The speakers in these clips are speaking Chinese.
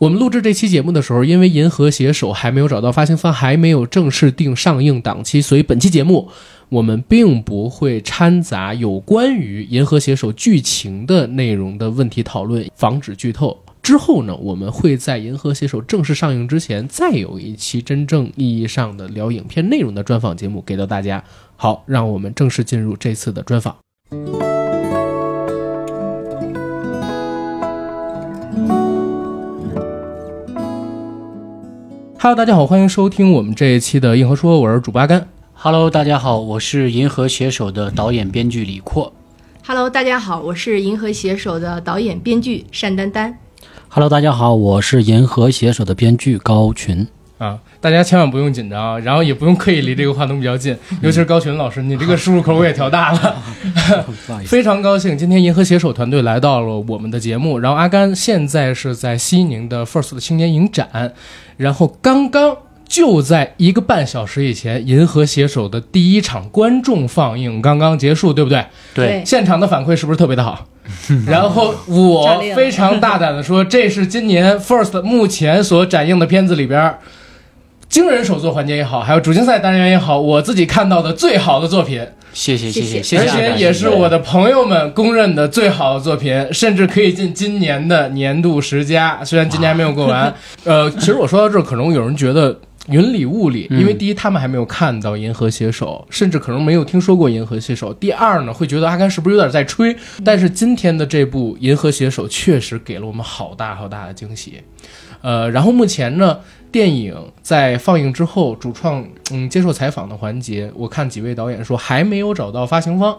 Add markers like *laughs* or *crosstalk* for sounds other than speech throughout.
我们录制这期节目的时候，因为《银河携手》还没有找到发行方，还没有正式定上映档期，所以本期节目我们并不会掺杂有关于《银河携手》剧情的内容的问题讨论，防止剧透。之后呢，我们会在《银河携手》正式上映之前，再有一期真正意义上的聊影片内容的专访节目给到大家。好，让我们正式进入这次的专访。Hello，大家好，欢迎收听我们这一期的《硬核说》，我是主八甘。Hello，大家好，我是《银河携手》的导演编剧李阔。Hello，大家好，我是《银河携手》的导演编剧单丹丹。Hello，大家好，我是《银河携手》的编剧高群。啊，大家千万不用紧张，然后也不用刻意离这个话筒比较近，*laughs* 尤其是高群老师，你这个输入口我也调大了。*laughs* 非常高兴，今天银河携手团队来到了我们的节目。然后阿甘现在是在西宁的 First 的青年影展，然后刚刚就在一个半小时以前，银河携手的第一场观众放映刚刚结束，对不对？对，现场的反馈是不是特别的好？*laughs* 然后我 *laughs* 非常大胆的说，这是今年 First 目前所展映的片子里边。惊人手作环节也好，还有主竞赛单元也好，我自己看到的最好的作品。谢谢谢谢谢，而且也是我的朋友们公认的最好的作品，甚至可以进今年的年度十佳。虽然今年还没有过完。*laughs* 呃，其实我说到这儿，可能有人觉得云里雾里，因为第一他们还没有看到《银河携手》，甚至可能没有听说过《银河携手》。第二呢，会觉得阿甘是不是有点在吹？但是今天的这部《银河携手》确实给了我们好大好大的惊喜。呃，然后目前呢？电影在放映之后，主创嗯接受采访的环节，我看几位导演说还没有找到发行方，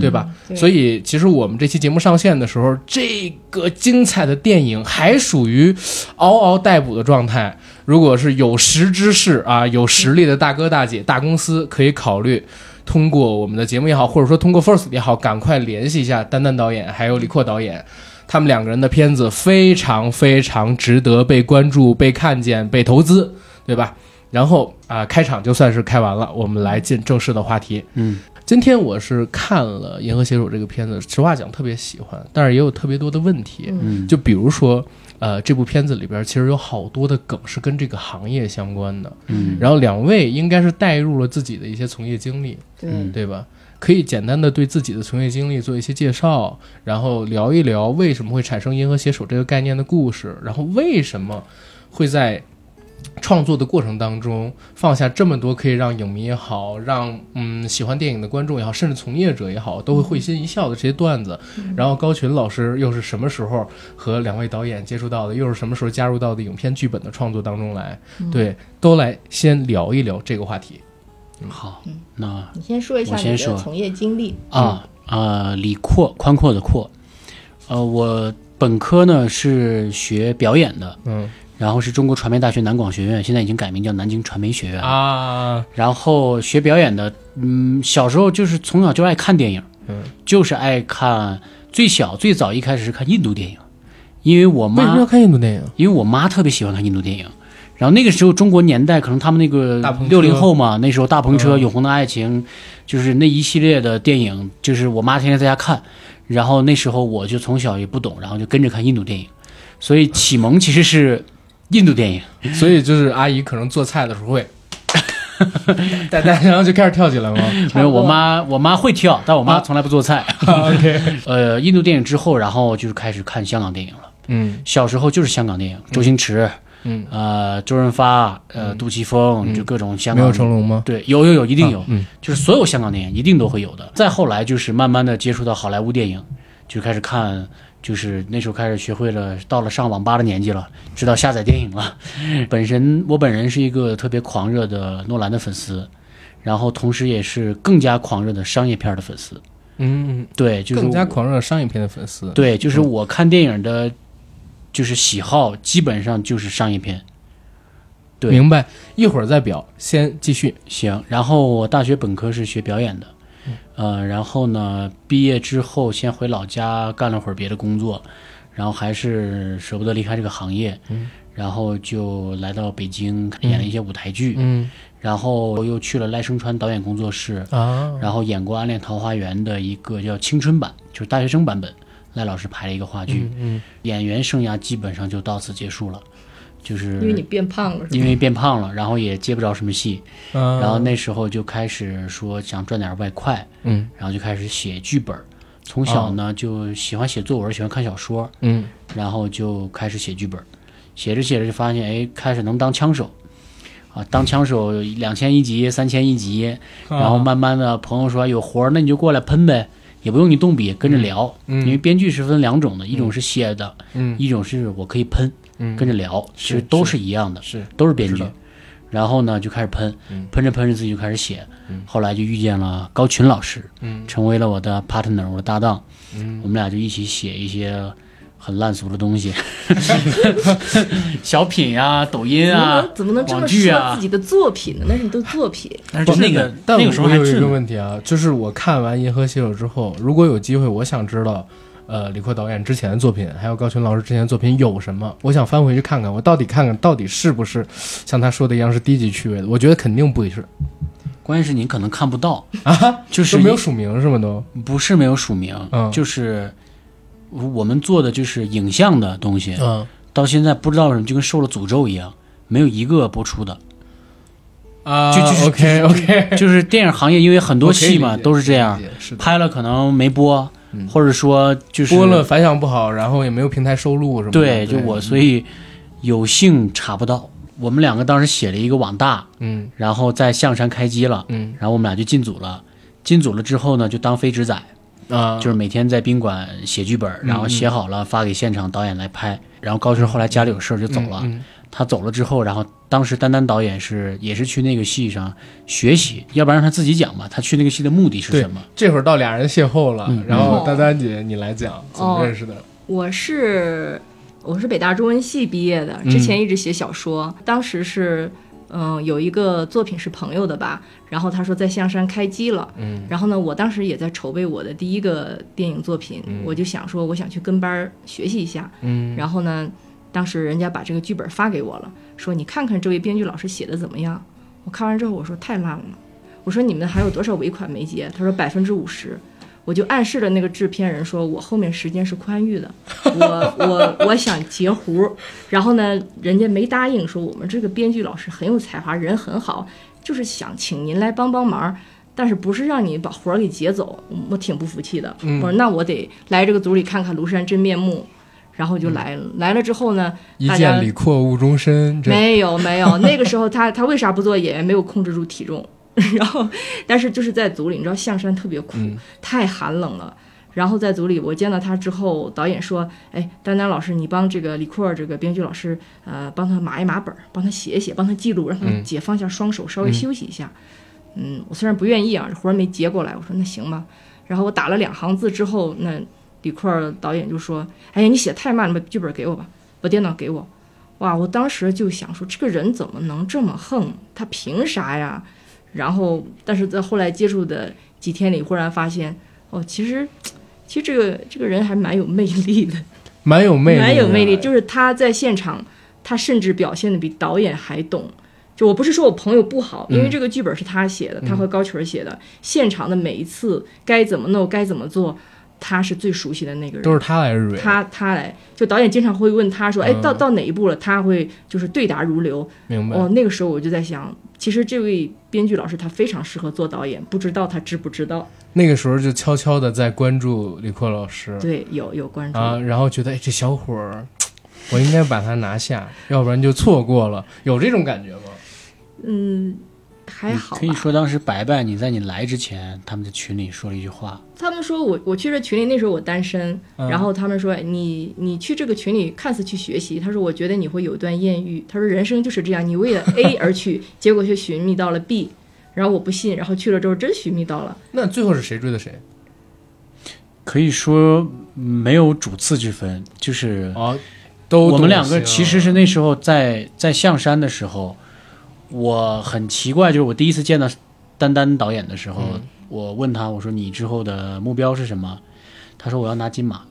对吧？所以其实我们这期节目上线的时候，这个精彩的电影还属于嗷嗷待哺的状态。如果是有识之士啊，有实力的大哥大姐、大公司，可以考虑通过我们的节目也好，或者说通过 First 也好，赶快联系一下丹丹导演还有李阔导演。他们两个人的片子非常非常值得被关注、被看见、被投资，对吧？然后啊，开场就算是开完了，我们来进正式的话题。嗯，今天我是看了《银河携手》这个片子，实话讲特别喜欢，但是也有特别多的问题。嗯，就比如说，呃，这部片子里边其实有好多的梗是跟这个行业相关的。嗯，然后两位应该是带入了自己的一些从业经历，对对吧？可以简单的对自己的从业经历做一些介绍，然后聊一聊为什么会产生“银河携手”这个概念的故事，然后为什么会在创作的过程当中放下这么多可以让影迷也好，让嗯喜欢电影的观众也好，甚至从业者也好都会会心一笑的这些段子。然后高群老师又是什么时候和两位导演接触到的？又是什么时候加入到的影片剧本的创作当中来？对，都来先聊一聊这个话题。好，那你先说一下你的从业经历。啊啊，李阔，宽阔的阔，呃，我本科呢是学表演的，嗯，然后是中国传媒大学南广学院，现在已经改名叫南京传媒学院啊，然后学表演的，嗯，小时候就是从小就爱看电影，嗯，就是爱看，最小最早一开始是看印度电影，因为我妈为什么要看印度电影？因为我妈特别喜欢看印度电影。然后那个时候，中国年代可能他们那个六零后嘛，那时候大篷车、永恒的爱情，就是那一系列的电影，就是我妈天天在家看。然后那时候我就从小也不懂，然后就跟着看印度电影，所以启蒙其实是印度电影。*laughs* 所以就是阿姨可能做菜的时候会，*laughs* 然后就开始跳起来吗？没有，我妈我妈会跳，但我妈从来不做菜。*laughs* OK，呃，印度电影之后，然后就是开始看香港电影了。嗯，小时候就是香港电影，周星驰。嗯呃，周润发，呃，杜琪峰，就各种香港没有成龙吗？对，有有有，一定有，嗯，就是所有香港电影一定都会有的。再后来就是慢慢的接触到好莱坞电影，就开始看，就是那时候开始学会了，到了上网吧的年纪了，知道下载电影了。*laughs* 本身我本人是一个特别狂热的诺兰的粉丝，然后同时也是更加狂热的商业片的粉丝。嗯，对，就是更加狂热商业片的粉丝。对，就是我看电影的。就是喜好基本上就是商业片，对，明白。一会儿再表，先继续。行，然后我大学本科是学表演的，呃，然后呢，毕业之后先回老家干了会儿别的工作，然后还是舍不得离开这个行业，嗯，然后就来到北京演了一些舞台剧，嗯，然后又去了赖声川导演工作室啊，然后演过《暗恋桃花源》的一个叫青春版，就是大学生版本。赖老师排了一个话剧，嗯演员生涯基本上就到此结束了，就是因为你变胖了，因为变胖了，然后也接不着什么戏，嗯，然后那时候就开始说想赚点外快，嗯。然后就开始写剧本。从小呢就喜欢写作文，喜欢看小说，嗯。然后就开始写剧本。写着写着就发现，哎，开始能当枪手，啊，当枪手两千一集、三千一集，啊。然后慢慢的朋友说有活儿，那你就过来喷呗，也不用你动笔，跟着聊。嗯因为编剧是分两种的，一种是写的，嗯。一种是我可以喷，嗯。跟着聊，其实都是一样的，是都是编剧。然后呢，就开始喷嗯，喷着喷着自己就开始写。嗯，后来就遇见了高群老师，嗯。成为了我的 partner，我的搭档。嗯。我们俩就一起写一些很烂俗的东西，*laughs* 小品啊、抖音啊，怎么能这么网剧啊。说自己的作品呢？那是你的作品，但是那个但那个时候我有一个问题啊，就是我看完《银河携手》之后，如果有机会，我想知道，呃，李阔导演之前的作品，还有高群老师之前的作品有什么，我想翻回去看看，我到底看看到底是不是像他说的一样是低级趣味的？我觉得肯定不是。关键是你可能看不到，啊，就是都没有署名是吗？都？不是没有署名，嗯。就是我们做的就是影像的东西，嗯到现在不知道为什么就跟受了诅咒一样，没有一个播出的。啊，就就是 OK OK，*laughs* 就是电影行业，因为很多戏嘛都是这样，，是，拍了可能没播，嗯或者说就是播了反响不好，然后也没有平台收入什么的。对，就我所以有幸查不到。我们两个当时写了一个网大，嗯然后在象山开机了，嗯然后我们俩就进组了。进组了之后呢，就当飞纸仔，啊，就是每天在宾馆写剧本，然后写好了发给现场导演来拍。然后高群后来家里有事儿就走了，嗯他走了之后，然后当时丹丹导演是也是去那个戏上学习，要不然让他自己讲吧。他去那个戏的目的是什么？这会儿到俩人邂逅了，嗯然后哦丹丹姐你来讲怎么哦认识的？我是我是北大中文系毕业的，嗯之前一直写小说，当时是嗯、有一个作品是朋友的吧，然后他说在象山开机了，嗯然后呢，我当时也在筹备我的第一个电影作品，嗯我就想说我想去跟班儿学习一下，嗯然后呢，当时人家把这个剧本发给我了，说你看看这位编剧老师写的怎么样。我看完之后我说太烂了，我说你们还有多少尾款没结？他说百分之五十。我就暗示了那个制片人说，我后面时间是宽裕的，我我我想截胡，然后呢，人家没答应，说我们这个编剧老师很有才华，人很好，就是想请您来帮帮忙，但是不是让你把活儿给截走，我挺不服气的。嗯我说那我得来这个组里看看庐山真面目，然后就来了。来了之后呢，一见李阔误终身，没有没有，那个时候他他为啥不做演员？没有控制住体重，*laughs* 然后但是就是在组里，你知道象山特别苦，嗯太寒冷了。然后在组里，我见到他之后，导演说：“哎，丹丹老师，你帮这个李阔儿这个编剧老师，呃，帮他码一码本儿，帮他写一写，帮他记录，让他嗯解放一下双手，稍微休息一下。嗯，我虽然不愿意啊，这活儿没接过来，我说那行吧。然后我打了两行字之后，那李阔儿导演就说：“哎呀，你写太慢了，把剧本给我吧，把电脑给我。”哇，我当时就想说，这个人怎么能这么横？他凭啥呀？然后，但是在后来接触的几天里，忽然发现，哦，其实，其实这个这个人还蛮有魅力的，*laughs* 蛮有魅力，蛮有魅力。就是他在现场，他甚至表现的比导演还懂。就我不是说我朋友不好，因为嗯这个剧本是他写的，他和高群儿写的，现场的每一次该怎么弄，该怎么做，他是最熟悉的那个人。都是他来蕊，他他来，就导演经常会问他说：“哎，嗯到到哪一步了？”他会就是对答如流。明白？哦，那个时候我就在想，其实这位编剧老师他非常适合做导演，不知道他知不知道？那个时候就悄悄的在关注李阔老师对，有有关注。啊，然后觉得哎，这小伙儿，我应该把他拿下，要不然就错过了，有这种感觉吗？嗯，还好。可以说当时白白你在你来之前，他们在群里说了一句话，他们说我我去这群里那时候我单身，嗯然后他们说你你去这个群里看似去学习，他说我觉得你会有段艳遇，他说人生就是这样，你为了 A *laughs* 而去，结果却寻觅到了 B，然后我不信，然后去了之后真寻觅到了。那最后是谁追的谁？可以说没有主次之分，就是啊，都我们两个其实是那时候在在象山的时候，我很奇怪，就是我第一次见到丹丹导演的时候，嗯我问他，我说你之后的目标是什么？他说我要拿金马。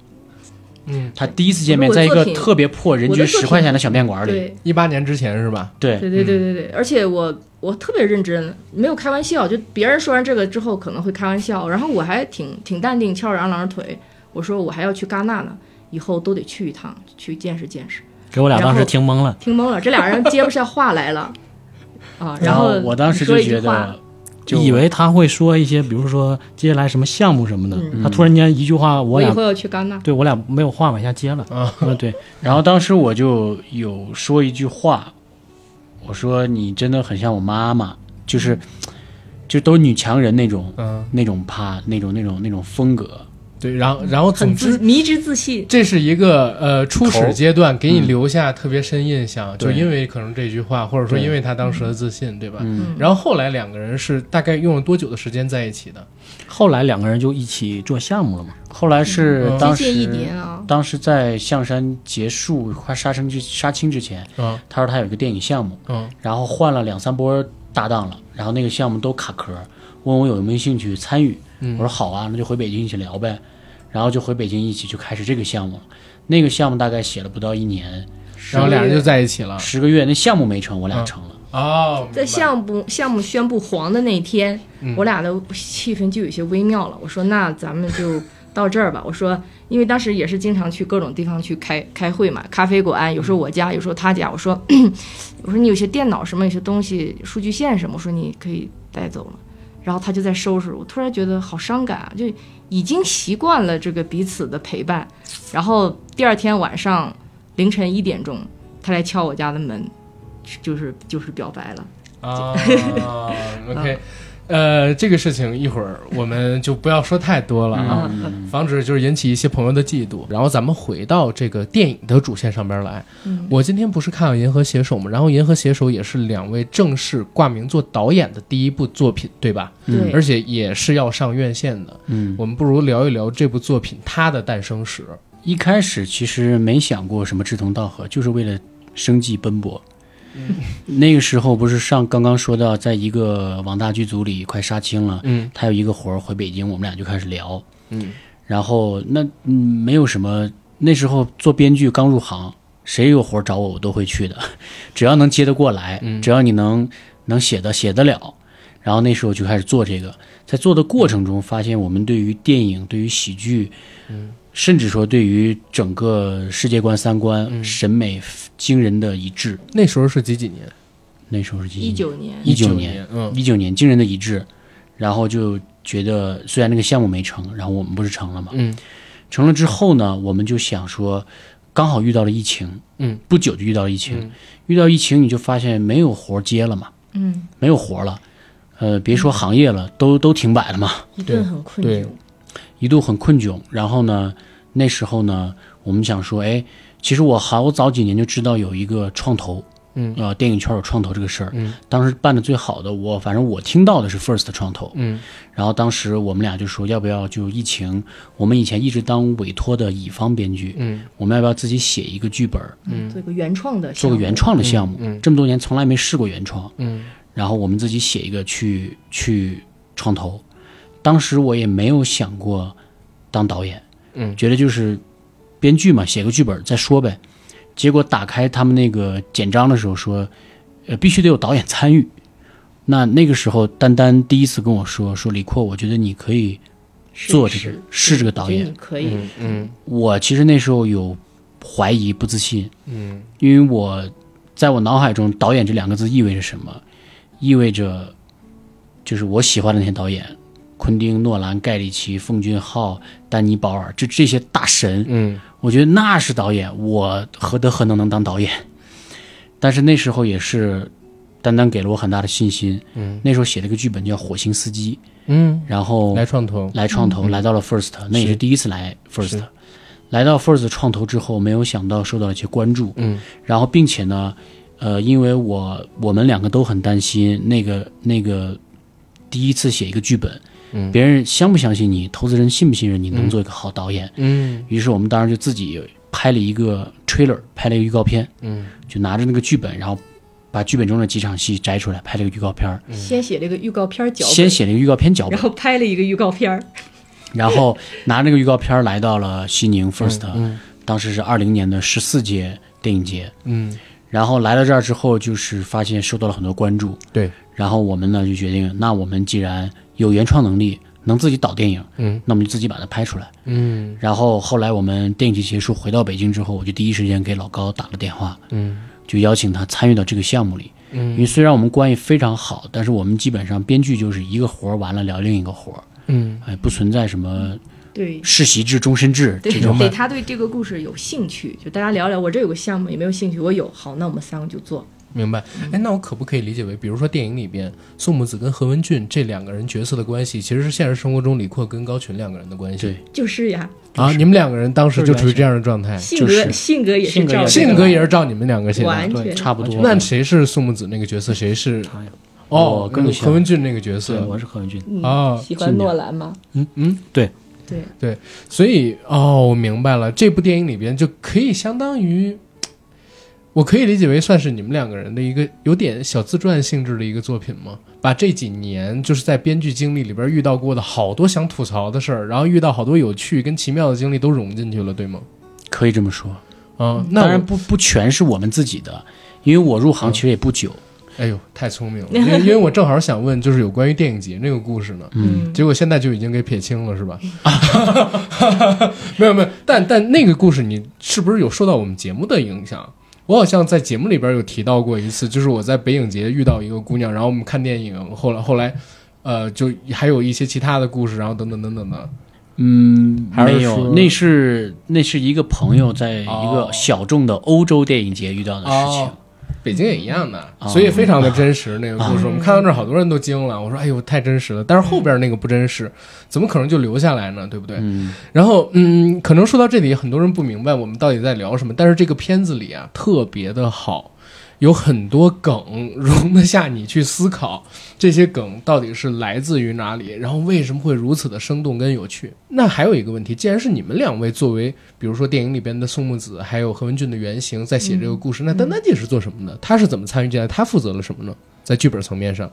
嗯，他第一次见面，在一个特别破、人均十块钱的小面馆里，对一八年之前是吧？对对对对对对，而且我我特别认真，没有开玩笑。就别人说完这个之后可能会开玩笑，然后我还挺挺淡定，翘着二郎腿。我说我还要去戛纳呢，以后都得去一趟，去见识见识。给我俩当时听懵了。听懵了，这俩人接不下话来了啊。然后我当时就觉得，就以为他会说一些，比如说接下来什么项目什么的，嗯他突然间一句话，我俩我以后要去戛纳。对我俩没有话往下接了。啊，嗯，对，然后当时我就有说一句话，我说你真的很像我妈妈，就是就都是女强人那种嗯，那种怕那种那种那种风格。对，然后然后总之迷之自信，这是一个呃初始阶段，给你嗯留下特别深印象，就因为可能这句话，或者说因为他当时的自信，对吧？嗯，然后后来两个人是大概用了多久的时间在一起的？后来两个人就一起做项目了嘛。后来是嗯当时接近一年啊。当时在象山结束快杀青之杀青之前，嗯他说他有一个电影项目，嗯然后换了两三波搭档了，然后那个项目都卡壳，问我有没有兴趣参与。嗯，我说好啊，那就回北京一起聊呗。然后就回北京一起就开始这个项目了。那个项目大概写了不到一年，然后俩人就在一起了。十个月，那项目没成，我俩嗯成了。哦，在项目项目宣布黄的那天，嗯我俩的气氛就有些微妙了。我说那咱们就到这儿吧。*laughs* 我说，因为当时也是经常去各种地方去开开会嘛，咖啡馆，有时候我家，有时候他家。我说，*coughs* 我说你有些电脑什么，有些东西，数据线什么，我说你可以带走了。然后他就在收拾，我突然觉得好伤感啊，就已经习惯了这个彼此的陪伴。然后第二天晚上凌晨一点钟，他来敲我家的门，就是就是表白了。啊，*laughs* OK，呃，这个事情一会儿我们就不要说太多了啊，嗯防止就是引起一些朋友的嫉妒。然后咱们回到这个电影的主线上边来。嗯我今天不是看了《银河携手》吗？然后《银河携手》也是两位正式挂名做导演的第一部作品，对吧？对而且也是要上院线的。嗯，我们不如聊一聊这部作品它的诞生史。一开始其实没想过什么志同道合，就是为了生计奔波。那个时候不是上刚刚说到，在一个网大剧组里快杀青了，嗯。他有一个活儿回北京，我们俩就开始聊。嗯。然后那嗯没有什么，那时候做编剧刚入行，谁有活儿找我我都会去的，*laughs* 只要能接得过来，嗯。只要你能能写的写得了，然后那时候就开始做这个，在做的过程中发现我们对于电影、对于喜剧，嗯，甚至说对于整个世界观、三观、嗯。审美惊人的一致。那时候是几几年？那时候是几一九年，一九年，嗯。一九年惊人的一致，然后就觉得虽然那个项目没成，然后我们不是成了吗？嗯。成了之后呢，我们就想说，刚好遇到了疫情，嗯，不久就遇到了疫情，嗯。遇到疫情你就发现没有活接了嘛，嗯，没有活了，呃，别说行业了，都都停摆了嘛，一顿很困对窘。一度很困窘。然后呢，那时候呢，我们想说，哎，其实我好早几年就知道有一个创投，嗯呃，电影圈有创投这个事儿，嗯当时办的最好的，我反正我听到的是 First 创投，嗯然后当时我们俩就说，要不要就疫情，我们以前一直当委托的乙方编剧，嗯我们要不要自己写一个剧本，嗯做个原创的，做个原。创的项目？嗯嗯这么多年从来没试过原创，嗯然后我们自己写一个去去创投。当时我也没有想过当导演，嗯觉得就是编剧嘛，写个剧本再说呗。结果打开他们那个简章的时候说，呃，必须得有导演参与。那那个时候，丹丹第一次跟我说说李阔，我觉得你可以做这个是这个导演可以，嗯嗯我其实那时候有怀疑、不自信，嗯因为我在我脑海中，导演这两个字意味着什么？意味着就是我喜欢的那些导演，昆汀、诺兰、盖里奇、奉俊昊、丹尼·保尔，这这些大神，嗯。我觉得那是导演，我何德何能能当导演？但是那时候也是丹丹给了我很大的信心。嗯。那时候写了个剧本叫《火星司机》，嗯，然后来创投。来创投，来到了 First，那也是第一次来 First 是。来到 First 创投之后，没有想到受到了一些关注，嗯。然后并且呢，呃，因为我我们两个都很担心那个那个第一次写一个剧本，嗯。别人相不相信你，投资人信不信任你能做一个好导演，嗯。于是我们当时就自己拍了一个 trailer，拍了一个预告片，嗯。就拿着那个剧本，然后把剧本中的几场戏摘出来，拍了个预告片。儿，先写了一个预告片脚本，先写了一个预告片脚本。然，后拍了一个预告片儿。然后拿那个预告片来到了西宁 First，、嗯。当时是二零年的十四届电影节，嗯。然后来到这儿之后，就是发现受到了很多关注，对，然后我们呢就决定，那我们既然有原创能力，能自己导电影，嗯那我们就自己把它拍出来。嗯然后后来我们电影节结束回到北京之后，我就第一时间给老高打了电话，嗯就邀请他参与到这个项目里。嗯因嗯为虽然我们关系非常好，但是我们基本上编剧就是一个活儿完了聊另一个活儿，嗯哎，不存在什么对。世袭制、终身制这种。得他对这个故事有兴趣，就大家聊聊，我这有个项目，有没有兴趣？我有，好，那我们三个就做。明白。哎，那我可不可以理解为，比如说电影里边宋木子跟何文俊这两个人角色的关系，其实是现实生活中李阔跟高群两个人的关系？对，就是呀，啊，你们两个人当时就处于这样的状态，性格、就是性格也是照性格也是照你们两个写的。对，完全差不多。那谁是宋木子那个角色？谁是？他呀哦跟，何文俊那个角，色。我是何文俊。嗯哦喜欢诺兰吗？嗯嗯，对。对对，所以哦，我明白了，这部电影里边就可以相当于，我可以理解为算是你们两个人的一个有点小自传性质的一个作品吗？把这几年就是在编剧经历里边遇到过的好多想吐槽的事儿，然后遇到好多有趣跟奇妙的经历都融进去了，对吗？可以这么说。嗯，那当然不不全是我们自己的，因为我入行其实也不久。哎呦，太聪明了，*laughs* 因为因为我正好想问，就是有关于电影节那个故事呢。嗯，结果现在就已经给撇清了，是吧？*laughs* 没有没有，但但那个故事你是不是有受到我们节目的影响？我好像在节目里边有提到过一次，就是我在北影节遇到一个姑娘，然后我们看电影，后来后来，呃，就还有一些其他的故事，然后等等等等的。嗯，还没有，那是那是一个朋友在一哦个小众的欧洲电影节遇到的事情。哦北京也一样的，哦所以非常的真实。那个故事，哦我们看到这儿，好多人都惊了。我说：“哎呦，太真实了！”但是后边那个不真实，怎么可能就留下来呢？对不对？嗯，然后，嗯，可能说到这里，很多人不明白我们到底在聊什么。但是这个片子里啊，特别的好，有很多梗容得下你去思考，这些梗到底是来自于哪里，然后为什么会如此的生动跟有趣。那还有一个问题，既然是你们两位作为，比如说电影里边的宋木子，还有何文俊的原型在写这个故事，那丹丹姐是做什么的？她是怎么参与进来？她负责了什么呢？在剧本层面上，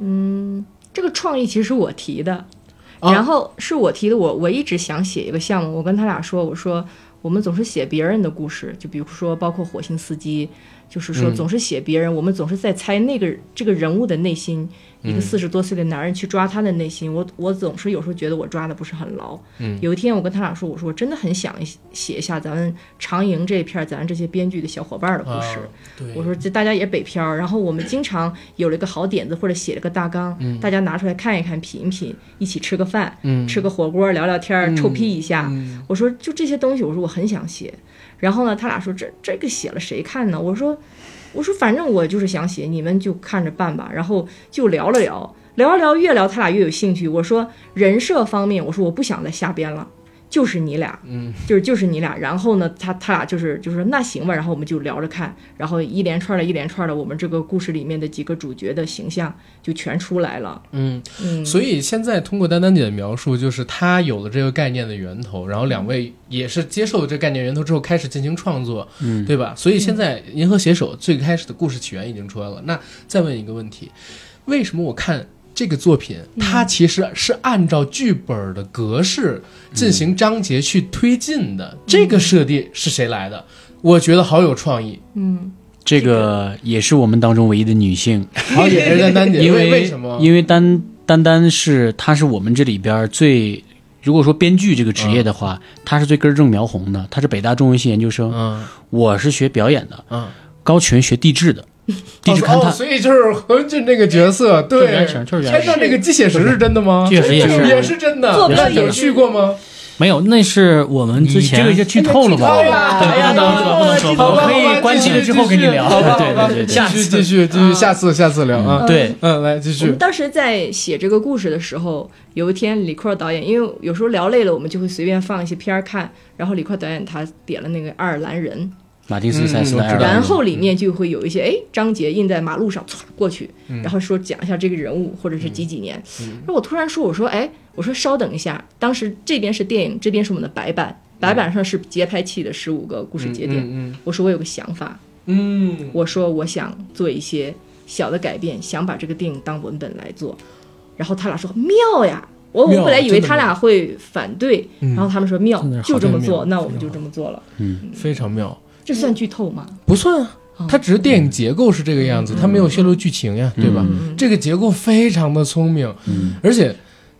嗯这个创意其实是我提的，啊然后是我提的。我我一直想写一个项目，我跟他俩说，我说我们总是写别人的故事，就比如说包括火星司机，就是说嗯总是写别人，我们总是在猜那个这个人物的内心。一嗯个四十多岁的男人去抓他的内心，我我总是有时候觉得我抓的不是很牢。嗯有一天我跟他俩说，我说我真的很想写一下咱们长营这一片儿咱这些编剧的小伙伴儿的故事。我说这大家也北漂儿，然后我们经常有了一个好点子或者写了个大纲，大家拿出来看一看、品一品，一起吃个饭，嗯吃个火锅，聊聊天臭屁一下。嗯我说就这些东西，我说我很想写。然后呢，他俩说这这个写了谁看呢？我说我说反正我就是想写，你们就看着办吧。然后就聊了聊，聊了聊，越聊他俩越有兴趣。我说人设方面，我说我不想再瞎编了。就是你俩，嗯，就是就是你俩，然后呢，他他俩就是就是说那行吧，然后我们就聊着看，然后一连串的一连串的，我们这个故事里面的几个主角的形象就全出来了，嗯。嗯，所以现在通过丹丹姐的描述，就是她有了这个概念的源头，然后两位也是接受了这个概念源头之后开始进行创作，嗯，对吧？所以现在《银河携手》最开始的故事起源已经出来了。那再问一个问题，为什么我看这个作品，它其实是按照剧本的格式进行章节去推进的？这个设定是谁来的？我觉得好有创意，嗯。这个也是我们当中唯一的女性，*laughs* 好也是丹丹姐，因为为什么？因为丹丹丹是她是我们这里边最，如果说编剧这个职业的话，她是最根正苗红的，她是北大中文系研究生，嗯。我是学表演的，嗯，高群学地质的，*laughs* 地质勘哦，探。所以就是何文俊那个角色，对，原型就是原型天上那个鸡血石是真的吗？确实也是也是真的。做那有去过吗？没有，那是我们之前你这个就剧透了吧？哎呀对，不能说，不能说，我可以关机了之后跟你聊。*laughs* 对对对，下次继续继续，下次下次聊啊。对，嗯，来继续我们。当时在写这个故事的时候，有一天李阔导演，因为有时候聊累了，我们就会随便放一些片儿看，然后李阔导演他点了那个爱尔兰人，马丁斯塞斯兰然后里面就会有一些哎章节印在马路上，歘过去，嗯。然后说讲一下这个人物或者是几几年。那、我突然说，我说哎，我说稍等一下，当时这边是电影，这边是我们的白板，白板上是节拍器的十五个故事节点。嗯我说我有个想法，嗯。嗯我说我想做一些小的改变，想把这个电影当文本来做。然后他俩说妙呀，我我本来以为他俩会反对，嗯然后他们说妙就这么做，那我们就这么做了。嗯，非常妙，这算剧透吗？不算啊，它只是电影结构是这个样子，它没有泄露剧情呀，对吧？嗯这个结构非常的聪明，嗯而且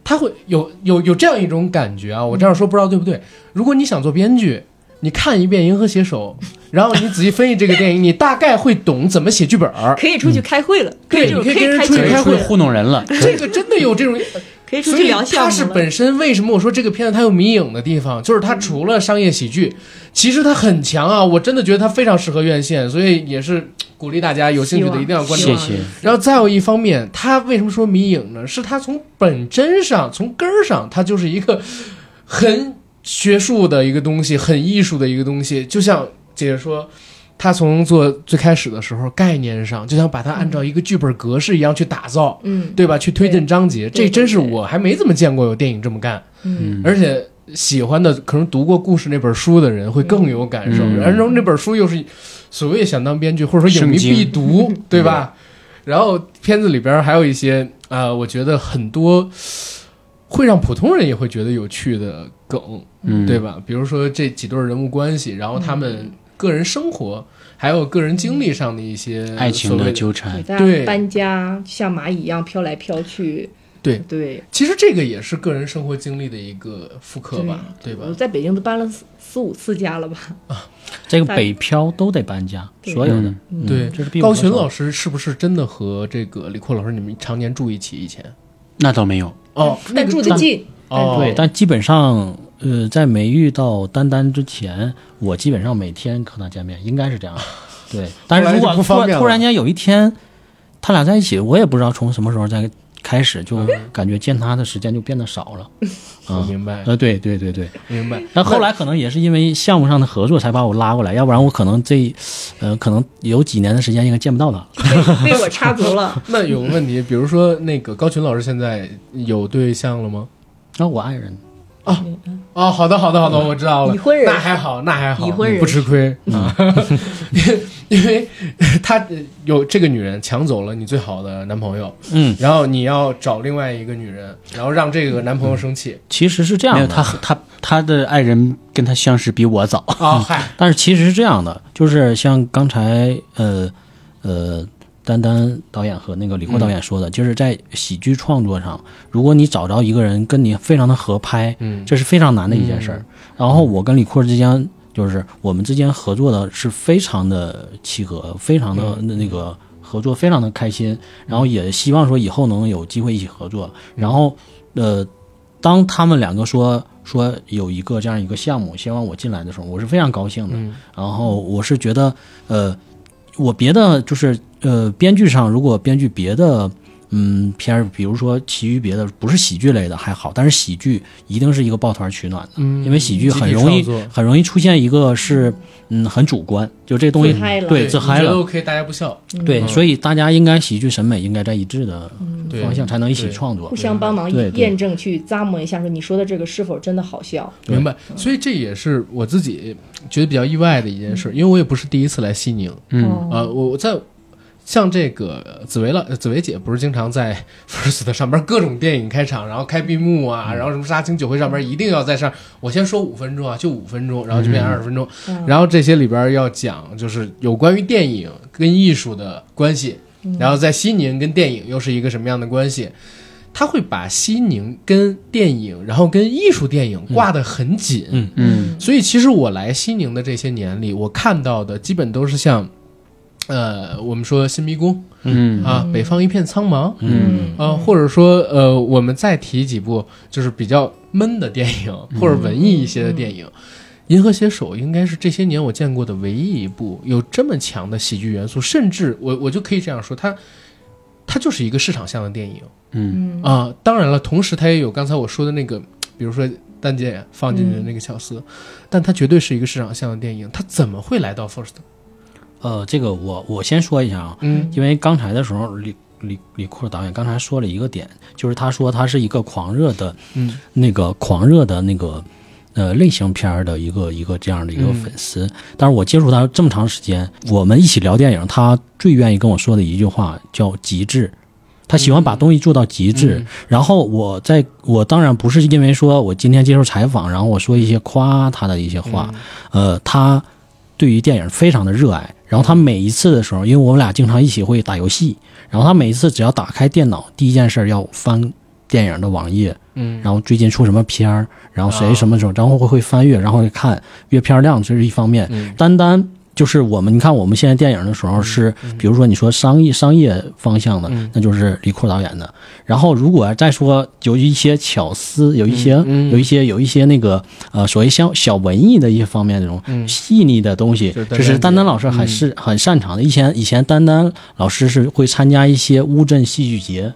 它会有有有这样一种感觉啊，我这样说不知道对不对？如果你想做编剧，你看一遍《银河携手》，然后你仔细分析这个电影，你大概会懂怎么写剧本儿。可以出去开会了，对这种你可以跟人出去开会糊弄人了。这个真的有这种，可以出去聊项它是。本身为什么我说这个片子它有迷影的地方，就是它除了商业喜剧，其实它很强啊！我真的觉得它非常适合院线，所以也是鼓励大家有兴趣的一定要关注谢。谢。然后再有一方面，它为什么说迷影呢？是它从本真上、从根儿上，它就是一个很学术的一个东西，很艺术的一个东西。就像姐姐说，她从做最开始的时候，概念上就想把它按照一个剧本格式一样去打造，嗯。对吧？去推进章节，这真是我还没怎么见过有电影这么干。嗯，而且喜欢的可能读过故事那本书的人会更有感受，嗯。然后那本书又是所谓想当编剧或者说影迷必读，*laughs* 对吧？然后片子里边还有一些啊、我觉得很多会让普通人也会觉得有趣的梗，嗯，对吧？比如说这几对人物关系，然后他们个人生活还有个人经历上的一些爱情的纠缠对，。搬家像蚂蚁一样飘来飘去。对对，其实这个也是个人生活经历的一个复刻吧，对吧我？在北京都搬了四四五次家了吧？啊 *laughs* 这个北漂都得搬家，所有的对这是高群老师是不是真的和这个李阔老师你们常年住一起？以前那倒没有。哦，那住得近，哦，对，但基本上，呃，在没遇到丹丹之前，我基本上每天和他见面，应该是这样。*laughs* 对，但是如果突突然间有一天，他俩在一起，我也不知道从什么时候在开始，就感觉见他的时间就变得少了。*laughs* 啊，我明白呃，对对对对。明白。但后来可能也是因为项目上的合作才把我拉过来，要不然我可能这，呃，可能有几年的时间应该见不到他。被被我插足了。*laughs* 那有个问题，比如说那个高群老师现在有对象了吗？然后我爱人，哦哦，好的，好的，好的，我知道了。已婚人。那还好，那还好，已婚人。不吃亏。啊。*laughs* 因为他呃有这个女人抢走了你最好的男朋友，嗯，然后你要找另外一个女人，然后让这个男朋友生气。其实是这样没有，的，他他他的爱人跟他相识比我早。啊，嗨，但是其实是这样的，就是像刚才呃呃丹丹导演和那个李阔导演说的，就是在喜剧创作上，如果你找着一个人跟你非常的合拍，嗯。这是非常难的一件事儿。然后我跟李阔之间，就是我们之间合作的是非常的契合，非常的那个合作非常的开心，然后也希望说以后能有机会一起合作。然后呃，当他们两个说说有一个这样一个项目，希望我进来的时候，我是非常高兴的。嗯。然后我是觉得，呃，我别的就是呃，编剧上如果编剧别的嗯片儿，比如说其余别的不是喜剧类的还好，但是喜剧一定是一个抱团取暖的，嗯因为喜剧很容易很容易出现一个是嗯很主观，就这东西对自嗨了。你觉得 OK，大家不笑，对，嗯所以大家应该喜剧审美应该在一致的方向，才能一起创作互。相帮忙验证，去咂摸一下，说你说的这个是否真的好笑？明白。所以这也是我自己觉得比较意外的一件事，因为我也不是第一次来西宁，嗯，哦啊，我我在像这个紫薇了紫薇姐不是经常在 *laughs* First 上边各种电影开场，然后开闭幕啊，然后什么杀青酒会上边一定要在上，我先说五分钟啊，就五分钟，然后就变二十分钟，嗯。然后这些里边要讲就是有关于电影跟艺术的关系，然后在西宁跟电影又是一个什么样的关系？他会把西宁跟电影，然后跟艺术电影挂得很紧，嗯。嗯。所以其实我来西宁的这些年里，我看到的基本都是像，呃，我们说新迷宫嗯。啊，北方一片苍茫嗯。啊，或者说呃，我们再提几部就是比较闷的电影或者文艺一些的电影，银河携手》应该是这些年我见过的唯一一部有这么强的喜剧元素，甚至我我就可以这样说，它它就是一个市场向的电影。嗯。啊，当然了，同时它也有刚才我说的那个，比如说丹姐放进去的那个巧思，但它绝对是一个市场向的电影，它怎么会来到 First？呃，这个我我先说一下啊，嗯。因为刚才的时候，李李李库导演刚才说了一个点，就是他说他是一个狂热的嗯。那个狂热的那个呃类型片儿的一个一个这样的一个嗯。粉丝。但是我接触他这么长时间，我们一起聊电影，他最愿意跟我说的一句话叫极致。他喜欢把东西做到极致，嗯。然后我在我当然不是因为说我今天接受采访，然后我说一些夸他的一些话，呃，他对于电影非常的热爱。然后他每一次的时候，因为我们俩经常一起会打游戏，然后他每一次只要打开电脑，第一件事儿要翻电影的网页，嗯，然后最近出什么片儿，然后谁啊。什么时候，然后会会翻阅，然后会看阅片量，这是一方面。嗯。单单就是我们，你看我们现在电影的时候是，比如说你说商业商业方向的，嗯。那就是李库导演的。然后如果再说有一些巧思，有一些、有一些有一些那个呃所谓像小文艺的一些方面这种嗯。细腻的东西，就是丹丹老师很是、很擅长的。以前以前丹丹老师是会参加一些乌镇戏剧节，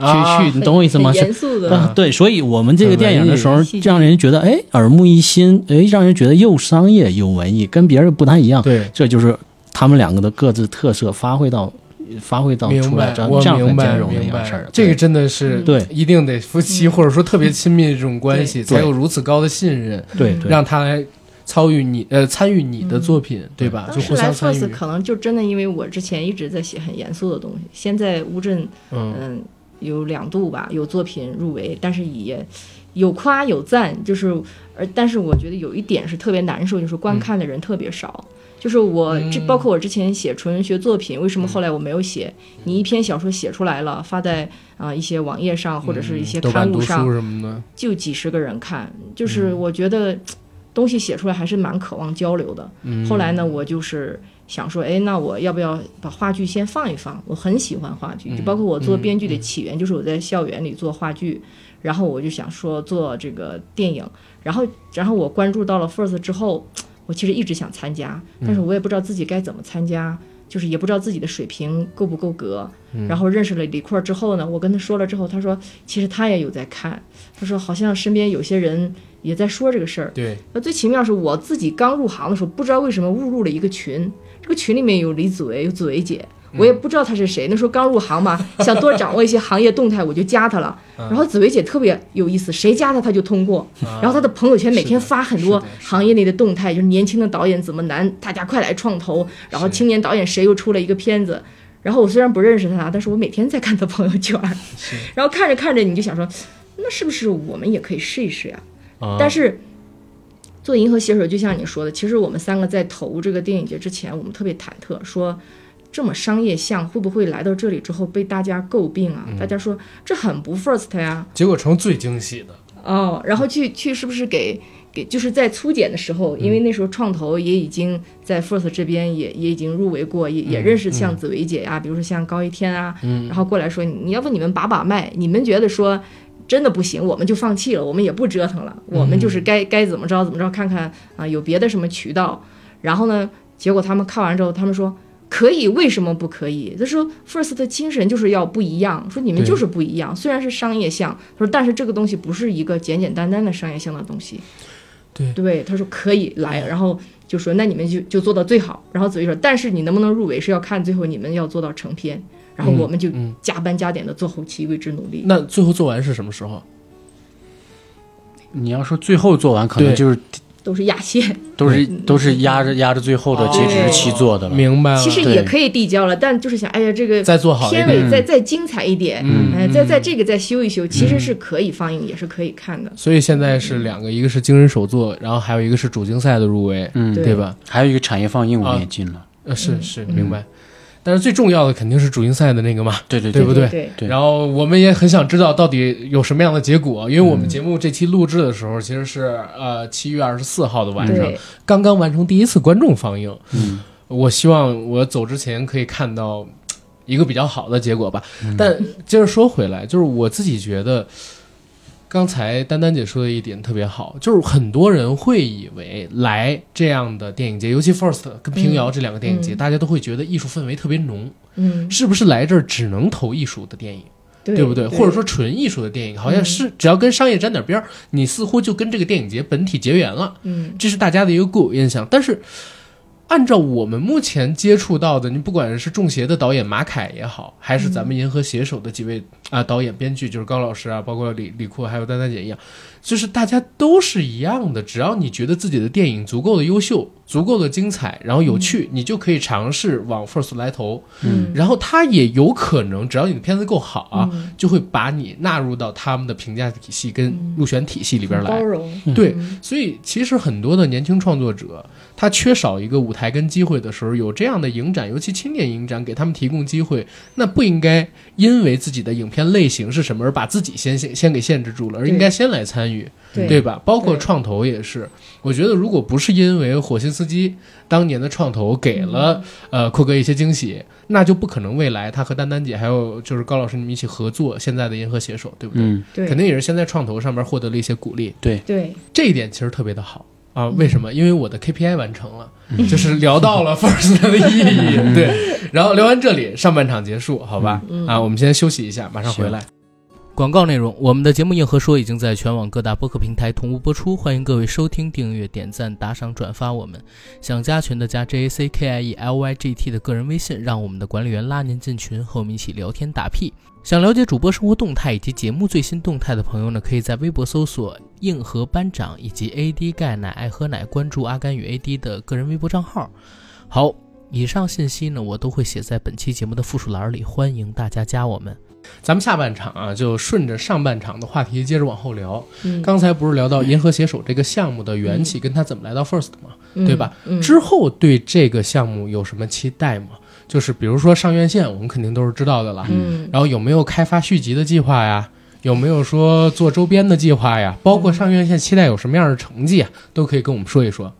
啊去去，你懂我意思吗？严肃的，啊，对，所以我们这个电影的时候让人觉得哎耳目一新，哎让人觉得又商业又文艺，跟别人不太一样。对，这就是他们两个的各自特色发挥到发挥到出来，这样很兼容的一明白个事儿。这个真的是对一定得夫妻或者说特别亲密的这种关系，才有如此高的信任，对对让他来参与你呃参与你的作品，对吧？就互相参与。可能就真的因为我之前一直在写很严肃的东西，现在乌镇嗯嗯有两度吧有作品入围，但是也有夸有赞，就是而但是我觉得有一点是特别难受，就是观看的人特别少。就是我这嗯包括我之前写纯文学作品，为什么后来我没有写？你一篇小说写出来了，发在啊、一些网页上或者是一些刊物上，就几十个人看，嗯就是我觉得东西写出来还是蛮渴望交流的。嗯后来呢，我就是想说，哎，那我要不要把话剧先放一放？我很喜欢话剧，就包括我做编剧的起源，就是我在校园里做话剧，然后我就想说做这个电影，然后然后我关注到了 First 之后，我其实一直想参加，但是我也不知道自己该怎么参加。就是也不知道自己的水平够不够格，然后认识了李阔之后呢，我跟他说了之后，他说其实他也有在看，他说好像身边有些人也在说这个事儿，对，那最奇妙是我自己刚入行的时候，不知道为什么误入了一个群，这个群里面有李子维，有紫薇姐，我也不知道她是谁。那时候刚入行嘛，想多掌握一些行业动态，我就加她了。*laughs* 然后紫薇姐特别有意思，谁加她她就通过。然后她的朋友圈每天发很多行业内的动态，就是年轻的导演怎么难，大家快来创投。然后青年导演谁又出了一个片子。然后我虽然不认识他，但是我每天在看他朋友圈，*laughs* 然后看着看着你就想说，那是不是我们也可以试一试呀？啊但是做银河携手，就像你说的，其实我们三个在投这个电影节之前，我们特别忐忑，说这么商业项会不会来到这里之后被大家诟病啊？大家说这很不 first 呀，结果成最惊喜的，哦，然后去去是不是给给就是在初检的时候，因为那时候创投也已经在 First 这边也也已经入围过，也也认识像紫薇姐呀、比如说像高一天啊，嗯。然后过来说你要不你们把把脉，你们觉得说。真的不行，我们就放弃了，我们也不折腾了，我们就是该该怎么着怎么着，看看啊有别的什么渠道。然后呢，结果他们看完之后，他们说可以，为什么不可以？他说 First 的精神就是要不一样，说你们就是不一样，虽然是商业项，他说但是这个东西不是一个简简单单的商业项的东西。对对，他说可以来，然后就说那你们就就做到最好。然后子怡说，但是你能不能入围是要看最后你们要做到成片，然后我们就嗯加班加点的做后期，为之努力。那最后做完是什么时候？你要说最后做完，可能就是都是压线，都是都是压着压着最后的截止日期做的了。明白了，其实也可以递交了，但就是想，哎呀，这个再做好一片。尾再再精彩一点，嗯哎，再再这个再修一修，其实是可以放映，也是可以看的。所以现在是两个，一个是惊人首作，然后还有一个是主竞赛的入围，嗯，对对吧？还有一个产业放映我啊们也进了。呃，是是，明白。但是最重要的肯定是主竞赛的那个嘛，对对对不对对？对然后我们也很想知道到底有什么样的结果，因为我们节目这期录制的时候其实是呃七月二十四号的晚上，刚刚完成第一次观众放映。嗯，我希望我走之前可以看到一个比较好的结果吧。嗯但接着说回来，就是我自己觉得，刚才丹丹姐说的一点特别好，就是很多人会以为来这样的电影节，尤其 First 跟平遥这两个电影节，嗯大家都会觉得艺术氛围特别浓，嗯，是不是来这儿只能投艺术的电影？对对不对？或者说纯艺术的电影，好像是只要跟商业沾点边儿，你似乎就跟这个电影节本体结缘了。嗯，这是大家的一个固有印象。但是，按照我们目前接触到的，你不管是中协的导演马凯也好，还是咱们银河携手的几位啊、导演、编剧，就是高老师啊，包括李李库还有丹丹姐一样，就是大家都是一样的。只要你觉得自己的电影足够的优秀，足够的精彩，然后有趣，你就可以尝试往 First 来投。嗯然后他也有可能，只要你的片子够好啊，嗯就会把你纳入到他们的评价体系跟入选体系里边来。包容，对嗯，所以其实很多的年轻创作者，他缺少一个舞台跟机会的时候，有这样的影展，尤其青年影展，给他们提供机会，那不应该因为自己的影片类型是什么而把自己先先先给限制住了，而应该先来参与，对对吧？包括创投也是，我觉得如果不是因为火星司机当年的创投给了、嗯呃库哥一些惊喜，那就不可能未来他和丹丹姐还有就是高老师你们一起合作现在的银河携手，对不对？嗯，对，肯定也是先在创投上面获得了一些鼓励。对对，这一点其实特别的好啊，嗯为什么？因为我的 KPI 完成了，就是聊到了 *laughs* First 的意义，对。然后聊完这里，上半场结束，好吧？嗯啊，我们先休息一下，马上回来。广告内容：我们的节目《硬核说》已经在全网各大播客平台同步播出，欢迎各位收听、订阅、点赞、打赏、转发我们。想加群的加 J A C K I E L Y G T 的个人微信，让我们的管理员拉您进群，和我们一起聊天打屁。想了解主播生活动态以及节目最新动态的朋友呢，可以在微博搜索“硬核班长”以及 AD 钙奶爱喝奶，关注阿甘与 AD 的个人微博账号。好，以上信息呢，我都会写在本期节目的附属栏里，欢迎大家加我们。咱们下半场啊，就顺着上半场的话题接着往后聊。嗯，刚才不是聊到银河携手这个项目的缘起，跟他怎么来到 First 嘛？嗯对吧？嗯，之后对这个项目有什么期待吗？就是比如说上院线，我们肯定都是知道的了。嗯然后有没有开发续集的计划呀？有没有说做周边的计划呀？包括上院线期待有什么样的成绩啊，都可以跟我们说一说。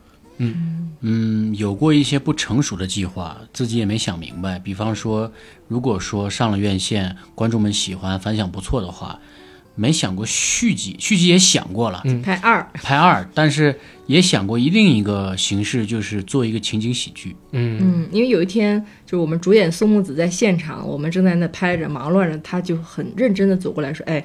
嗯，有过一些不成熟的计划，自己也没想明白。比方说，如果说上了院线，观众们喜欢，反响不错的话，没想过续集，续集也想过了，嗯拍二，拍二，但是也想过一另一个形式，就是做一个情景喜剧。嗯嗯，因为有一天就是我们主演宋木子在现场，我们正在那拍着忙乱着，他就很认真的走过来说：“哎，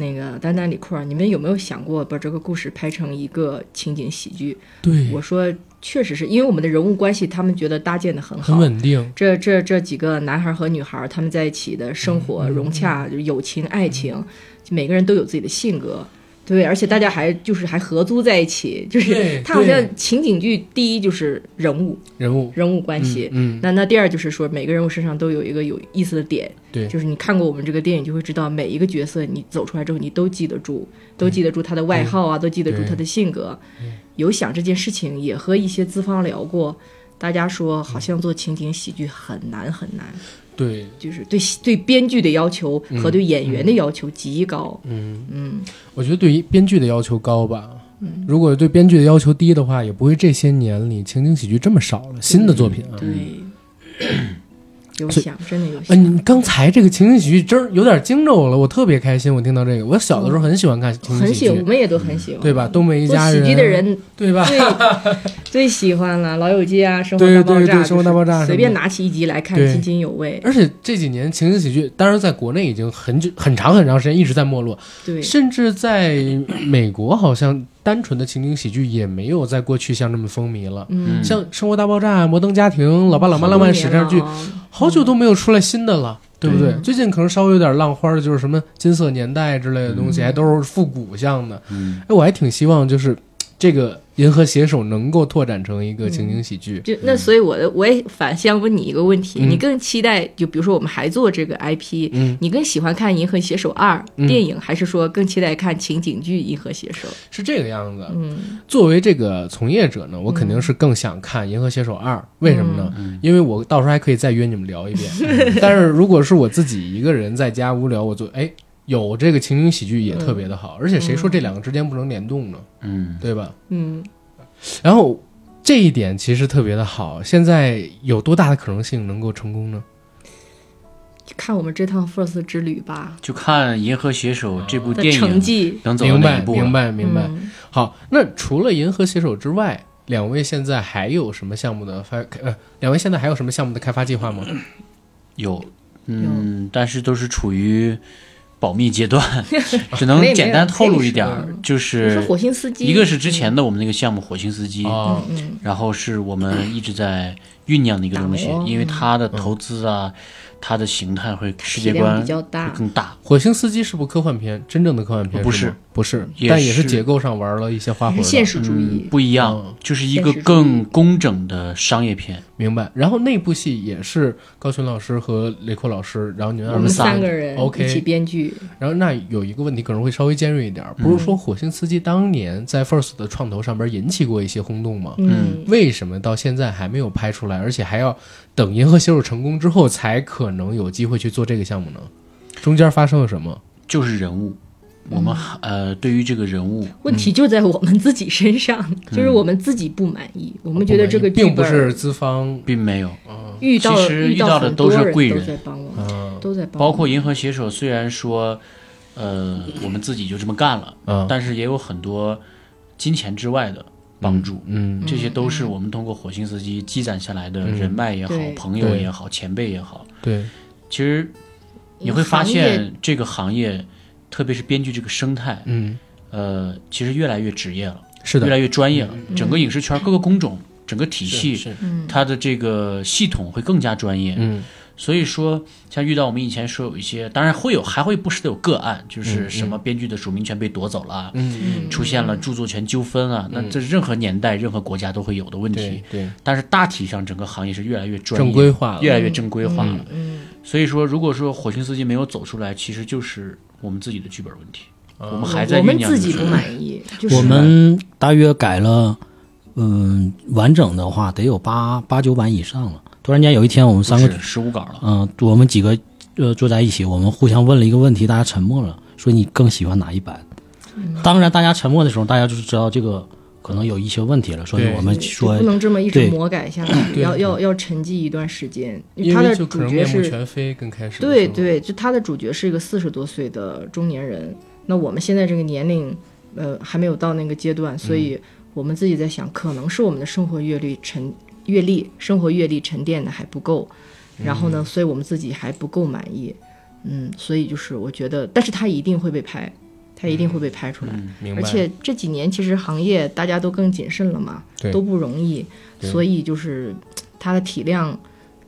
那个丹丹李库尔，你们有没有想过把这个故事拍成一个情景喜剧？”对，我说：“确实是因为我们的人物关系，他们觉得搭建的很好很。稳定。这这这几个男孩和女孩，他们在一起的生活嗯融洽，就友情、爱情，每个人都有自己的性格。”对，而且大家还就是还合租在一起，就是他好像情景剧第一就是人物人物人物关系，嗯，那那第二就是说，每个人物身上都有一个有意思的点，对就是你看过我们这个电影，就会知道每一个角色，你走出来之后，你都记得住，都记得住他的外号啊，都记得住他的性格。有想这件事情，也和一些资方聊过，大家说好像做情景喜剧很难很难，对，就是对对编剧的要求和对演员的要求极高。嗯，嗯，我觉得对于编剧的要求高吧。嗯如果对编剧的要求低的话，也不会这些年里情景喜剧这么少了。新的作品啊，对，有想，真的有呃，想。你刚才这个情景喜剧真儿有点惊着我了，我特别开心。我听到这个，我小的时候很喜欢看情景喜很喜欢，我剧，们也都很喜欢，对吧？东北一家人喜剧的人对吧？最 *laughs* 最喜欢了《老友记》啊，《生活对大爆炸》对对生活大爆炸就是随便拿起一集来看，津津有味。而且这几年情景喜剧，当然在国内已经很久很长很长时间一直在没落，对，甚至在美国好像单纯的情景喜剧也没有在过去像这么风靡了。嗯，像《生活大爆炸》《摩登家庭》《老爸老妈浪漫史》这样剧，好久都没有出来新的了，对不对？最近可能稍微有点浪花的，就是什么金色年代之类的东西，还都是复古向的。嗯，哎，我还挺希望就是这个银河携手能够拓展成一个情景喜剧。就那，所以我的我也反向问你一个问题：嗯你更期待，就比如说我们还做这个 IP，嗯，你更喜欢看《银河携手二》嗯电影，还是说更期待看情景剧《银河携手》？是这个样子。嗯作为这个从业者呢，我肯定是更想看《银河携手二》，为什么呢？嗯因为我到时候还可以再约你们聊一遍。*laughs* 但是如果是我自己一个人在家无聊，我就哎有这个情景喜剧也特别的好，而且谁说这两个之间不能联动呢？嗯，对吧？嗯，然后这一点其实特别的好，现在有多大的可能性能够成功呢？看我们这趟 First 之旅吧就看《银河携手》这部电影成绩。能走一步了明白，明白。嗯好，那除了银河携手之外，两位现在还有什么项目的发？呃，两位现在还有什么项目的开发计划吗？有，嗯，但是都是处于保密阶段，*laughs* 只能简单透露一点儿，就是火星司机，一个是之前的我们那个项目《火星司机》，哦，嗯，嗯。然后是我们一直在酝酿的一个东西，因为它的投资啊，它的形态会世界观比较大。会更大。火星司机是部科幻片？真正的科幻片不是不是，也但也是是结构上玩了一些花活的。现实主义嗯，不一样嗯，就是一个更工整的商业片。明白。然后那部戏也是高群老师和雷阔老师，然后你们我们三个人 OK 一起编剧，然后那有一个问题可能会稍微尖锐一点，不是说《火星司机》当年在 First 的创投上边引起过一些轰动吗？嗯，为什么到现在还没有拍出来，而且还要等《银河携手》成功之后才可能有机会去做这个项目呢？中间发生了什么？就是人物，我们还呃对于这个人物，问题就在我们自己身上，就是我们自己不满意，我们觉得这个并不是资方，并没有，遇到其实遇遇到的都是贵人都在帮我们，嗯都在帮我，包括银河携手，虽然说，呃，我们自己就这么干了，嗯但是也有很多金钱之外的帮助。嗯这些都是我们通过火星司机积攒下来的嗯。人脉也好、对。朋友也好、前辈也好。对，其实你会发现，这个行业，特别是编剧这个生态，嗯，呃，其实越来越职业了，是的，越来越专业了。整个影视圈各个工种、整个体系，是，嗯它的这个系统会更加专业。嗯所以说，像遇到我们以前说有一些，当然会有，还会不时的有个案，就是什么编剧的署名权被夺走了啊，嗯。出现了著作权纠纷啊，那这任何年代、任何国家都会有的问题。对。对，但是大体上，整个行业是越来越专业、正规化了。越来越正规化了。嗯，所以说，如果说火星司机没有走出来，其实就是我们自己的剧本问题，啊。我们还在我们酝酿自己不满意，就是。我们大约改了，嗯，完整的话得有八八九版以上了。突然间有一天，我们三个，十五稿了。嗯、我们几个呃坐在一起，我们互相问了一个问题，大家沉默了，说你更喜欢哪一版？当然，大家沉默的时候，大家就是知道这个可能有一些问题了，所以我们说不能这么一直魔改下去，要要要沉寂一段时间。因他的主为就可能角是面目全非，更开始对对，就他的主角是一个四十多岁的中年人，那我们现在这个年龄，呃，还没有到那个阶段，所以我们自己在想，可能是我们的生活阅历沉阅历生活阅历沉淀的还不够，然后呢，所以我们自己还不够满意，嗯，所以就是我觉得，但是他一定会被拍，他一定会被拍出来。明白。而且这几年其实行业大家都更谨慎了嘛对，都不容易，所以就是它的体量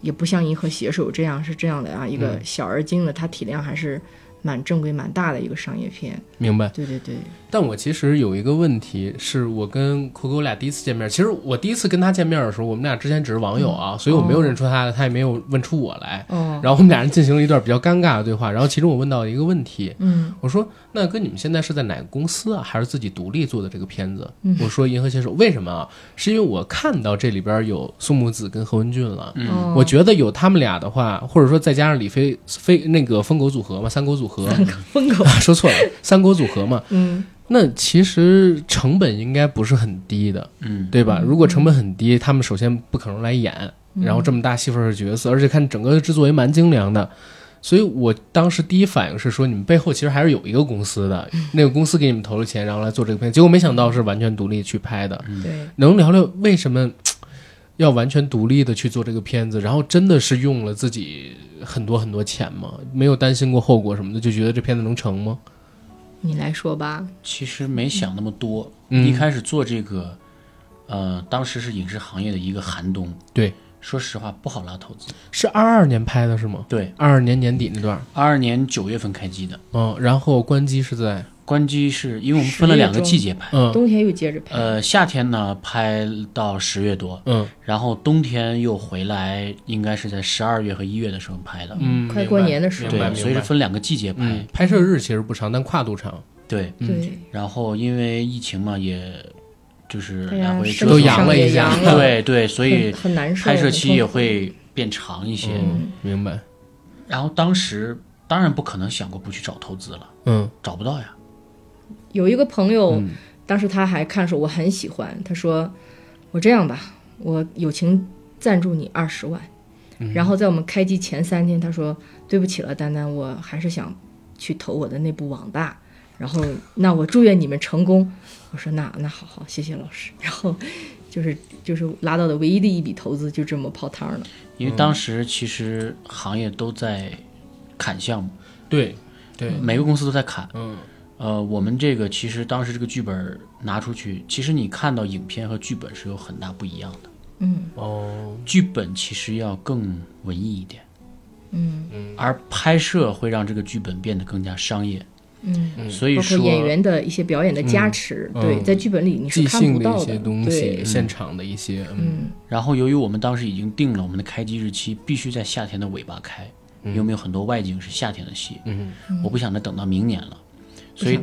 也不像银河携手这样是这样的啊，一个小而精的，它体量还是蛮正规蛮大的一个商业片。明白。对对对，但我其实有一个问题，是我跟酷狗俩第一次见面。其实我第一次跟他见面的时候，我们俩之前只是网友啊，所以我没有认出他，他也没有问出我来。哦，然后我们俩人进行了一段比较尴尬的对话。然后其中我问到一个问题，嗯我说：“那跟，你们现在是在哪个公司啊？还是自己独立做的这个片子？”嗯我说：“银河携手。”为什么啊？是因为我看到这里边有宋木子跟何文俊了。嗯，我觉得有他们俩的话，或者说再加上李飞飞那个疯狗组合嘛，三狗组合，疯狗，*laughs* 说错了，三狗组合嘛，嗯那其实成本应该不是很低的，嗯，对吧？如果成本很低，他们首先不可能来演，嗯然后这么大戏份的角色，而且看整个制作也蛮精良的，所以我当时第一反应是说，你们背后其实还是有一个公司的，那个公司给你们投了钱，然后来做这个片，结果没想到是完全独立去拍的。对，能聊聊为什么 *tsk* 要完全独立的去做这个片子？然后真的是用了自己很多很多钱吗？没有担心过后果什么的，就觉得这片子能成吗？你来说吧。其实没想那么多。嗯一开始做这个，呃，当时是影视行业的一个寒冬。对，说实话不好拉投资。是二二年拍的是吗？对，二二年年底那段，二二年九月份开机的，嗯，然后关机是在，关机是因为我们分了两个季节拍。嗯。冬天又接着拍，呃，夏天呢拍到十月多，嗯。然后冬天又回来，应该是在十二月和一月的时候拍的。嗯，快过年的时候。对，所以是分两个季节拍。嗯，拍摄日其实不长，但跨度长，对，对，然后因为疫情嘛，也就是来回身都阳了一下，*laughs* 对对，所以很很难受，拍摄期也会变长一些。嗯，明白，然后当时当然不可能想过不去找投资了，嗯。找不到呀。有一个朋友，嗯当时他还看说我很喜欢，他说我这样吧，我友情赞助你二十万。然后在我们开机前三天，他说对不起了，丹丹，我还是想去投我的那部网大。然后那我祝愿你们成功。我说那那好好，谢谢老师。*laughs* 然后就是就是拉到的唯一的一笔投资就这么泡汤了。因为当时其实行业都在砍项目，对对，每个公司都在砍。嗯呃，我们这个其实当时这个剧本拿出去，其实你看到影片和剧本是有很大不一样的。嗯。哦，剧本其实要更文艺一点，嗯。嗯。而拍摄会让这个剧本变得更加商业。嗯，所以说，演员的一些表演的加持，嗯。对，嗯在剧本里你是即看不到兴的一些东西，对，现场的一些，嗯。嗯。然后由于我们当时已经定了我们的开机日期，必须在夏天的尾巴开，因为我们有很多外景是夏天的戏，嗯。我不想着等到明年了，不所以。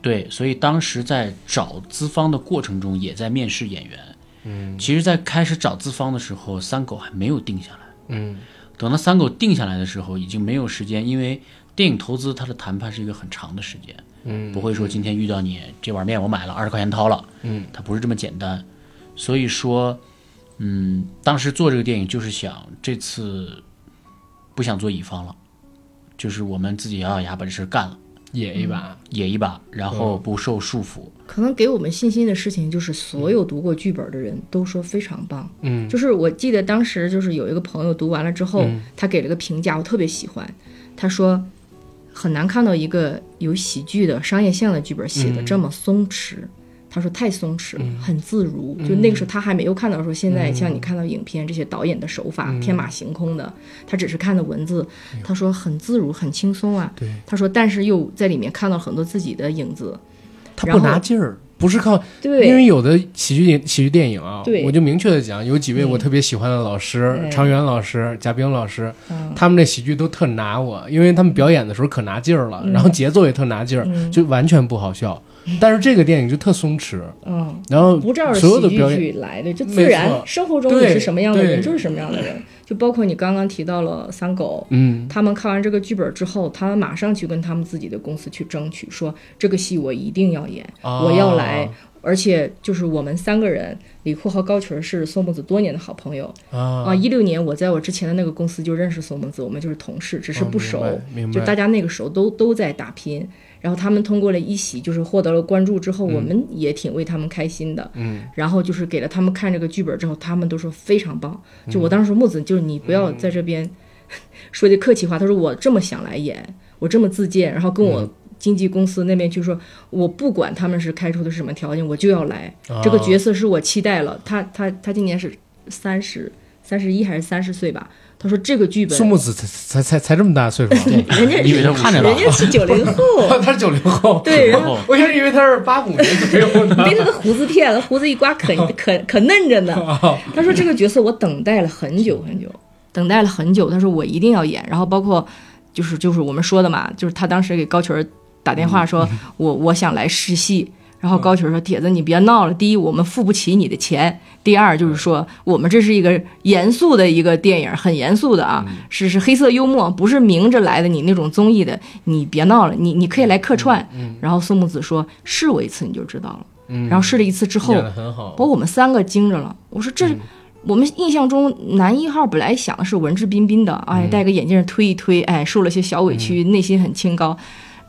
对，所以当时在找资方的过程中，也在面试演员。嗯，其实，在开始找资方的时候，三狗还没有定下来。嗯等到三狗定下来的时候，已经没有时间，因为电影投资它的谈判是一个很长的时间，嗯，不会说今天遇到你这碗面我买了二十块钱掏了，嗯，它不是这么简单。所以说，嗯，当时做这个电影就是想这次不想做乙方了，就是我们自己咬咬牙把这事干了，野一把，野一把，然后不受束缚。可能给我们信心的事情就是，所有读过剧本的人都说非常棒。嗯就是我记得当时就是有一个朋友读完了之后，嗯他给了个评价，我特别喜欢。他说很难看到一个有喜剧的商业性的剧本写的这么松弛。他说太松弛了，很自如。就那个时候他还没有看到说现在像你看到影片这些导演的手法、天马行空的，他只是看的文字。他说很自如，很轻松啊。对，他说但是又在里面看到很多自己的影子。他不拿劲儿，不是靠，对，因为有的喜剧喜剧电影啊，对。我就明确的讲，有几位我特别喜欢的老师，嗯常元老师、贾冰老师，嗯。他们这喜剧都特拿我，因为他们表演的时候可拿劲儿了，然后节奏也特拿劲儿，嗯。就完全不好笑。但是这个电影就特松弛，嗯。然后不照着所有喜剧的表演，剧来的，就自然。生活中你是什么样的人，就是什么样的人。就包括你刚刚提到了三狗，嗯他们看完这个剧本之后，他们马上去跟他们自己的公司去争取，说这个戏我一定要演，啊我要来。而且就是我们三个人，李库和高群儿是宋梦子多年的好朋友啊啊。一六年我在我之前的那个公司就认识宋梦子，我们就是同事，只是哦不熟。就大家那个时候都都在打拼，然后他们通过了一喜，就是获得了关注之后，我们也挺为他们开心的。嗯，然后就是给了他们看这个剧本之后，他们都说非常棒。就嗯我当时说木子，就是你不要在这边说句客气话，他说我这么想来演，我这么自荐，然后跟嗯我经纪公司那边就说，我不管他们是开出的是什么条件，我就要来。啊这个角色是我期待了，他他他今年是三十三十一还是三十岁吧？他说这个剧本苏，木子才才才才这么大岁数，对人家以为他看着人家是九零后，*laughs* 他是九零后，对，然后 *laughs* 我一直以为他是八五年左右的。被他的胡子骗了，胡子一刮可可可嫩着呢。他说这个角色我等待了很久很久，等待了很久。他说我一定要演，然后包括就是就是我们说的嘛，就是他当时给高群儿打电话说，我我想来试戏。然后高群儿说：“铁子，你别闹了。第一，我们付不起你的钱；第二，就是说我们这是一个严肃的一个电影，很严肃的啊，是是黑色幽默，不是明着来的你那种综艺的。你别闹了，你你可以来客串。然后宋木子说：“试我一次你就知道了。嗯然后试了一次之后，把，我们三个惊着了。我说这，我们印象中男一号本来想的是文质彬彬的，哎，戴个眼镜推一推，哎，受了些小委屈，内心很清高。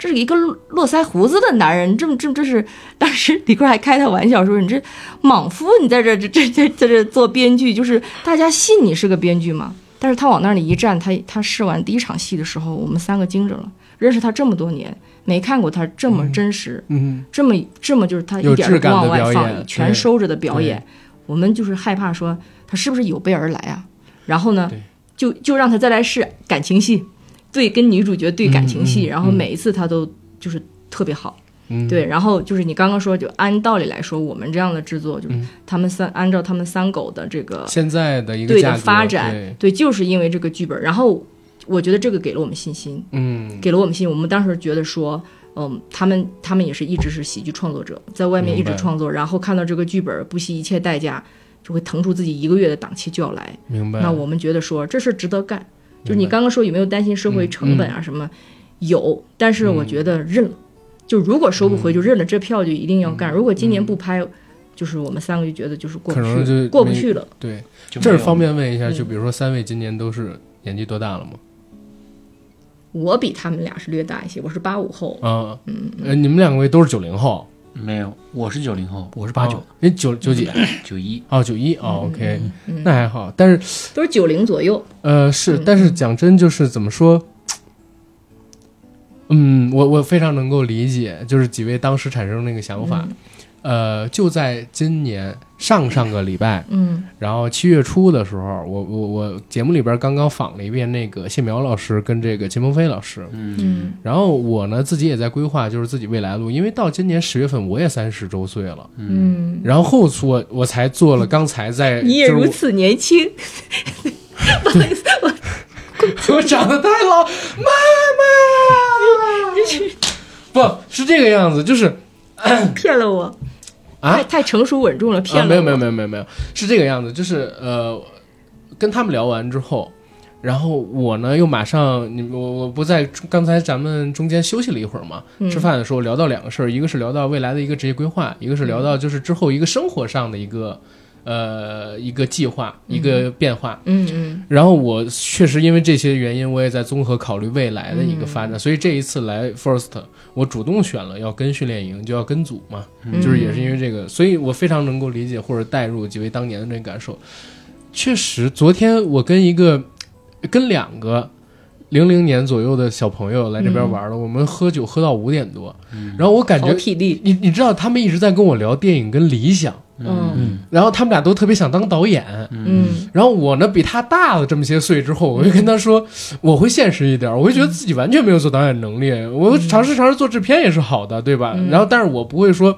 这是一个络络腮胡子的男人，这么这么这是当时李坤还开他玩笑说：“你这莽夫，你在这这这这在这做编剧，就是大家信你是个编剧吗？”但是他往那里一站，他他试完第一场戏的时候，我们三个惊着了。认识他这么多年，没看过他这么真实，嗯，这么这么就是他一点不往外放，全收着的表演，我们就是害怕说他是不是有备而来啊？然后呢，就就让他再来试感情戏，对，跟女主角对感情戏，嗯嗯然后每一次他都就是特别好。嗯对，然后就是你刚刚说，就按道理来说，我们这样的制作，就是嗯他们三按照他们三狗的这个现在的一个对的发展对，对，就是因为这个剧本，然后我觉得这个给了我们信心，嗯，给了我们信心。我们当时觉得说，嗯，他们他们也是一直是喜剧创作者，在外面一直创作，然后看到这个剧本，不惜一切代价，就会腾出自己一个月的档期就要来。明白。那我们觉得说这事值得干。就是你刚刚说有没有担心社会成本啊什么？有，但是我觉得认了。就如果收不回就认了，这票就一定要干。如果今年不拍，就是我们三个就觉得就是过不可能去，就过不去了。对，这儿方便问一下，嗯就比如说三位今年都是年纪多大了吗？我比他们俩是略大一些，我是八五后，啊，呃，你们两位都是九零后，没有，我是九零后，我是八九哦，你九九几？*clears throat* 九一，哦，九一哦，OK，嗯那还好。但是都是九零左右。呃，是，嗯但是讲真，就是怎么说？嗯，我我非常能够理解，就是几位当时产生那个想法。呃，就在今年上上个礼拜，嗯。然后七月初的时候，我我我节目里边刚刚访了一遍那个谢苗老师跟这个秦鹏飞老师，嗯。然后我呢自己也在规划，就是自己未来路，因为到今年十月份我也三十周岁了，嗯，然后我我才做了刚才在你也如此年轻，不好意思，我我长得太老，妈妈，*laughs* 不是这个样子，就是骗了我，啊？太太成熟稳重了，骗了啊，没有没有没有没有没有，是这个样子，就是呃，跟他们聊完之后，然后我呢又马上，你我我不在刚才咱们中间休息了一会儿嘛，嗯。吃饭的时候聊到两个事儿，一个是聊到未来的一个职业规划，一个是聊到就是之后一个生活上的一个呃一个计划一个变化。嗯嗯。然后我确实因为这些原因，我也在综合考虑未来的一个发展，所以这一次来 First，我主动选了要跟训练营，就要跟组嘛，嗯。就是也是因为这个，所以我非常能够理解或者带入几位当年的那个感受。确实，昨天我跟一个跟两个零零年左右的小朋友来这边玩了，我们喝酒喝到五点多，然后我感好觉体力，你你知道他们一直在跟我聊电影跟理想，嗯。然后他们俩都特别想当导演，嗯。然后我呢，比他大了这么些岁之后，我就跟他说，我会现实一点，我会觉得自己完全没有做导演能力，我尝试尝试做制片也是好的，对吧？然后，但是我不会说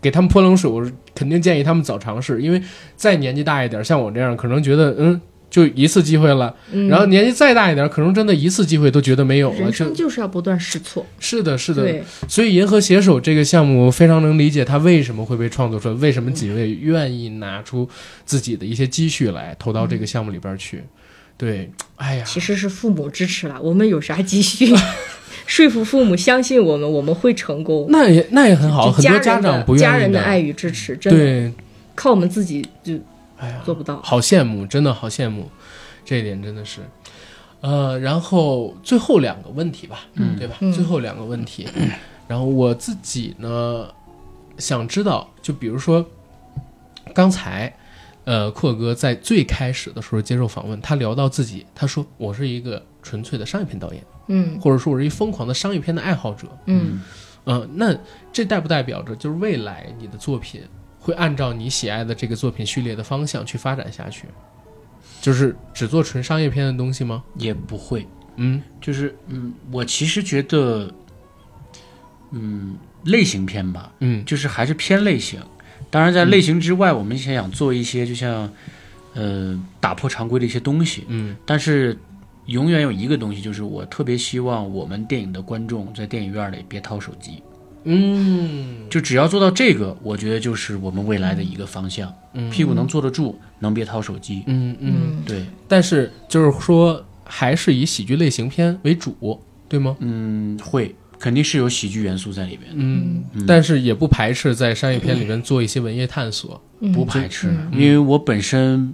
给他们泼冷水，我肯定建议他们早尝试，因为再年纪大一点，像我这样，可能觉得嗯。就一次机会了，嗯，然后年纪再大一点，可能真的一次机会都觉得没有了。人生就是要不断试错，是的，是的，对，所以银河携手这个项目，我非常能理解他为什么会被创作出来，为什么几位愿意拿出自己的一些积蓄来投到这个项目里边去。对，哎呀，其实是父母支持了，我们有啥积蓄？说服父母相信我们，我们会成功。那也那也很好，很多家长不愿意家人的爱与支持，真的。对，靠我们自己就哎呀，做不到。好羡慕，真的好羡慕，这一点真的是。呃，然后最后两个问题吧，嗯。对吧？嗯。最后两个问题，然后我自己呢想知道，就比如说刚才，呃，阔哥在最开始的时候接受访问，他聊到自己，他说我是一个纯粹的商业片导演，嗯。或者说我是一疯狂的商业片的爱好者，嗯。嗯，那这代不代表着就是未来你的作品会按照你喜爱的这个作品序列的方向去发展下去？就是只做纯商业片的东西吗？也不会，嗯就是嗯，我其实觉得，嗯，类型片吧，嗯就是还是偏类型。当然，在类型之外，我们想想做一些就像，呃，打破常规的一些东西。嗯但是，永远有一个东西，就是我特别希望我们电影的观众在电影院里别掏手机。嗯。就只要做到这个，我觉得就是我们未来的一个方向。嗯。屁股能坐得住，能别掏手机。嗯嗯，嗯。对，但是就是说还是以喜剧类型片为主，对吗？嗯，会肯定是有喜剧元素在里边，嗯，嗯。但是也不排斥在商业片里面做一些文艺探索。嗯。不排斥，嗯。因为我本身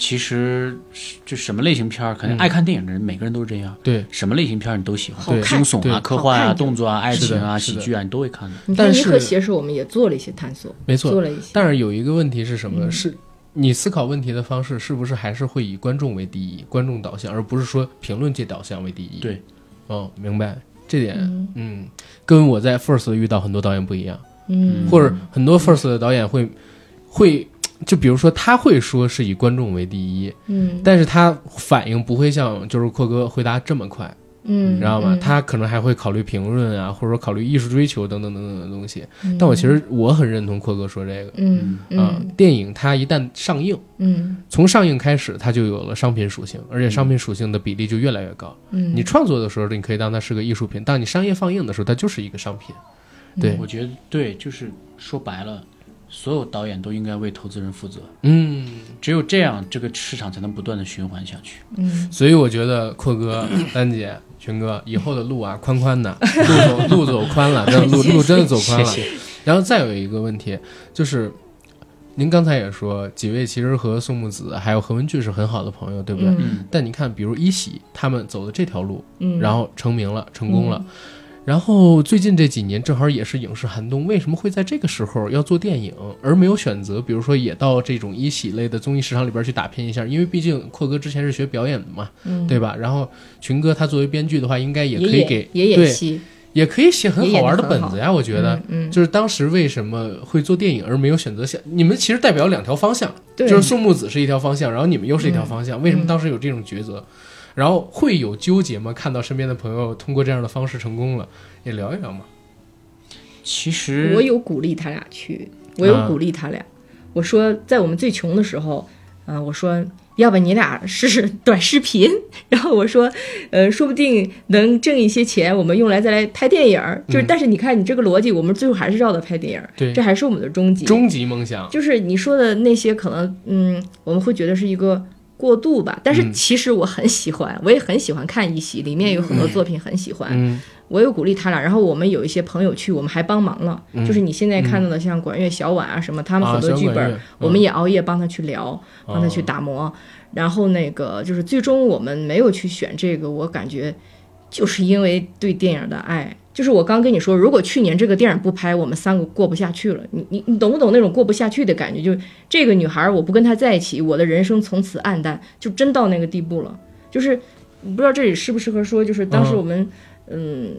其实是就什么类型片儿，可能嗯。爱看电影的人，每个人都是这样。对，什么类型片儿你都喜欢，对。惊悚啊、科幻啊、动作啊、爱情啊、喜剧啊，你都会看的。但是银河携手，我们也做了一些探索，没错。做了一些，但是有一个问题是什么？是你思考问题的方式是不是还是会以观众为第一，观众导向，而不是说评论界导向为第一？对，哦，明白。这点，嗯。嗯，跟我在 First 遇到很多导演不一样，嗯，或者很多 First 的导演会会。就比如说，他会说是以观众为第一，嗯。但是他反应不会像就是阔哥回答这么快，嗯，你知道吗？嗯。他可能还会考虑评论啊，或者说考虑艺术追求等等等等的东西。嗯。但我其实我很认同阔哥说这个，嗯电影它一旦上映，嗯。从上映开始，它就有了商品属性，而且商品属性的比例就越来越高。嗯，你创作的时候，你可以当它是个艺术品；当你商业放映的时候，它就是一个商品。对，我觉得对，就是说白了，所有导演都应该为投资人负责，嗯，只有这样，这个市场才能不断的循环下去。嗯所以我觉得阔哥、*coughs* 丹姐、群哥以后的路啊，*laughs* 宽宽的，路走路走宽了，*laughs* 那路路真的走宽了。谢谢然后再有一个问题就是。您刚才也说，几位其实和宋木子还有何文俊是很好的朋友，对不对？嗯嗯，但你看，比如一喜他们走的这条路，嗯，然后成名了，成功了。然后最近这几年正好也是影视寒冬，为什么会在这个时候要做电影，而没有选择，比如说也到这种一喜类的综艺市场里边去打拼一下？因为毕竟阔哥之前是学表演的嘛，嗯对吧？然后群哥他作为编剧的话，应该也也可以给也演对戏，也可以写很好玩的本子呀。我觉得，嗯，嗯就是当时为什么会做电影而没有选择像你们，其实代表两条方向，就是宋木子是一条方向，然后你们又是一条方向，为什么当时有这种抉择？然后会有纠结吗？看到身边的朋友通过这样的方式成功了，也聊一聊嘛。其实我有鼓励他俩去，我有啊鼓励他俩。我说，在我们最穷的时候，嗯、我说，要不你俩试试短视频。然后我说，呃，说不定能挣一些钱，我们用来再来拍电影儿。就是，嗯但是你看你这个逻辑，我们最后还是绕到拍电影儿，对这还是我们的终极。终极梦想，就是你说的那些，可能嗯，我们会觉得是一个过度吧。但是嗯其实我很喜欢，我也很喜欢看一席，里面有很多作品很喜欢。嗯我有鼓励他俩，然后我们有一些朋友去，我们还帮忙了。就是你现在看到的，像管乐小婉啊什么，他们啊很多剧本，我们也熬夜帮他去聊，帮他去打磨。然后那个就是最终我们没有去选这个，我感觉就是因为对电影的爱。就是我刚跟你说，如果去年这个电影不拍，我们三个过不下去了。你你你懂不懂那种过不下去的感觉？就这个女孩，我不跟她在一起，我的人生从此暗淡，就真到那个地步了。就是不知道这里适不适合说，就是当时我们嗯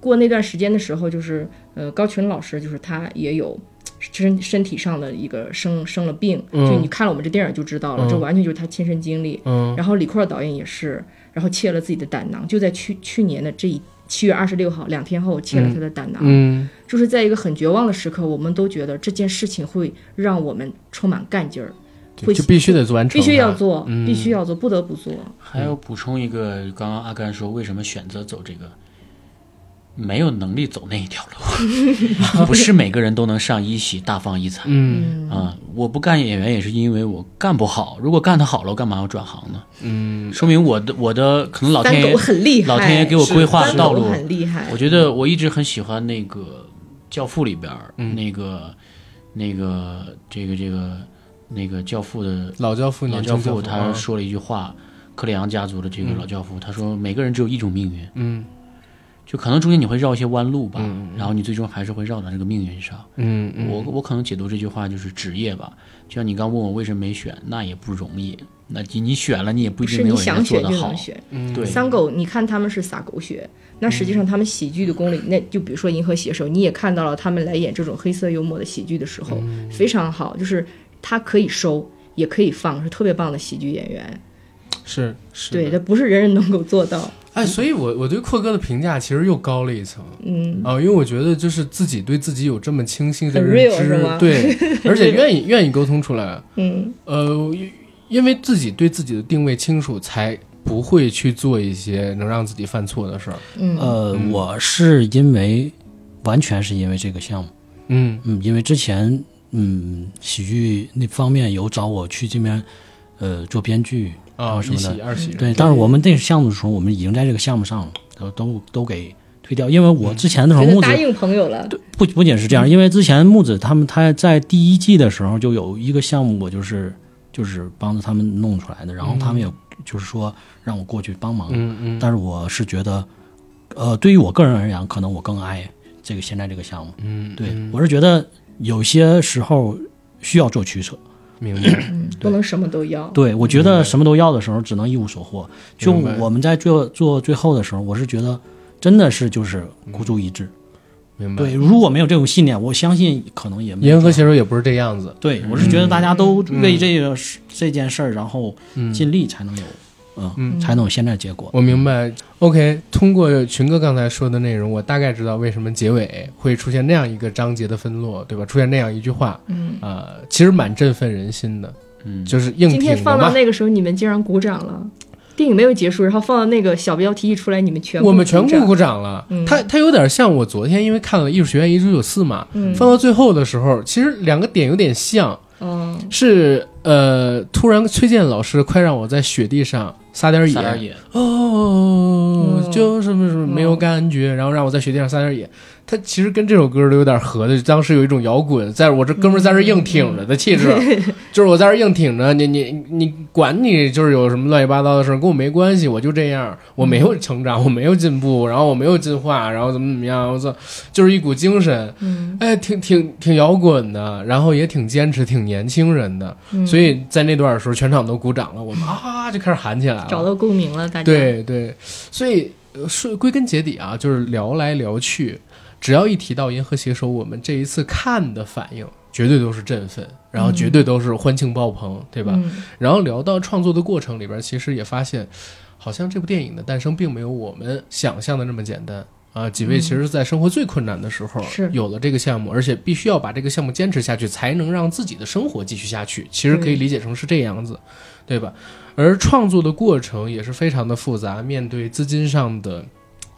过那段时间的时候，就是呃高群老师，就是他也有。*tsk* 身身体上的一个生生了病，嗯就你看了我们这电影就知道了，嗯这完全就是他亲身经历。嗯然后李阔导演也是，然后切了自己的胆囊，就在去去年的这一七月二十六号两天后切了他的胆囊，嗯就是在一个很绝望的时刻，我们都觉得这件事情会让我们充满干劲儿，会就必须得完成，必须要做，嗯必须要做，不得不做。还要补充一个，刚刚阿甘说为什么选择走这个，没有能力走那一条路，*laughs* 不是每个人都能上一喜大放异彩。嗯啊、我不干演员也是因为我干不好。如果干得好了，我干嘛要转行呢？嗯说明我的我的可能老天爷很厉害，老天爷给我规划的道路。很厉害。我觉得我一直很喜欢那个《教父》里边儿、嗯那个那个这个这个那个教父的老教父老教父他说了一句话，克里昂家族的这个老教父，他说每个人只有一种命运，嗯就可能中间你会绕一些弯路吧，嗯然后你最终还是会绕到这个命运上。嗯嗯我我可能解读这句话就是职业吧，就像你刚问我为什么没选，那也不容易。那你你选了，你也不一定是你没有人家想选做得好就能。选。嗯对三狗，你看他们是撒狗血，那实际上他们喜剧的功力，那就比如说《银河写手》，你也看到了他们来演这种黑色幽默的喜剧的时候，非常好，就是他可以收，也可以放，是特别棒的喜剧演员。是是对，的这不是人人能够做到。哎，所以我我对阔哥的评价其实又高了一层嗯，啊，因为我觉得就是自己对自己有这么清晰的认知，对，*laughs* 而且愿意愿意沟通出来，嗯，呃，因因为自己对自己的定位清楚，才不会去做一些能让自己犯错的事儿。嗯，呃，我是因为完全是因为这个项目，嗯。嗯，因为之前嗯喜剧那方面有找我去这边呃做编剧，啊，一什么的喜二喜，对，但是我们这个项目的时候，我们已经在这个项目上了，都都都给推掉，因为我之前的时候木子答应朋友了。不不仅是这样，因为之前木子他们他在第一季的时候就有一个项目，我就是就是帮着他们弄出来的，然后他们也就是说让我过去帮忙，嗯嗯。但是我是觉得，呃，对于我个人而言，可能我更爱这个现在这个项目。嗯，对、嗯。我是觉得有些时候需要做取舍。明白。嗯，不能什么都要。对我觉得什么都要的时候，只能一无所获。就我们在做做最后的时候，我是觉得真的是就是孤注一掷。明白。对，如果没有这种信念，我相信可能也没有银河这样写手也不是这样子。对，我是觉得大家都嗯为这个事、这件事儿，然后嗯，尽力才能有，嗯，嗯才能有现在结果。我明白。OK，通过群哥刚才说的内容，我大概知道为什么结尾会出现那样一个章节的分落，对吧？出现那样一句话，嗯，呃，其实蛮振奋人心的，嗯，就是硬挺今天放到。那个时候，你们竟然鼓掌了。电影没有结束，然后放到那个小标题一出来，你们全部我们全部鼓掌了。嗯他他有点像我昨天因为看了《艺术学院一九九四》嘛，嗯放到最后的时候，其实两个点有点像，哦，是呃，突然崔健老师快让我在雪地上撒点野，撒点野，哦，嗯。就什么什么没有感觉，然后让我在雪地上撒点野。他其实跟这首歌都有点合的，当时有一种摇滚，在我这哥们儿在这硬挺着的气质，*laughs* 就是我在这硬挺着，你你你管你就是有什么乱七八糟的事儿，跟我没关系，我就这样，我没有成长，我没有进步，然后我没有进化，然后怎么怎么样，我操，就是一股精神，嗯，哎，挺挺挺摇滚的，然后也挺坚持，挺年轻人的，嗯。所以在那段的时候，全场都鼓掌了，我们啊就开始喊起来了，找到共鸣了，大家。，对对，所以呃说归根结底啊，就是聊来聊去，只要一提到《银河携手》，我们这一次看的反应绝对都是振奋，然后绝对都是欢庆爆棚，对吧？嗯然后聊到创作的过程里边，其实也发现，好像这部电影的诞生并没有我们想象的那么简单啊。几位其实，在生活最困难的时候，是有了这个项目，而且必须要把这个项目坚持下去，才能让自己的生活继续下去。其实可以理解成是这样子，对吧？而创作的过程也是非常的复杂，面对资金上的。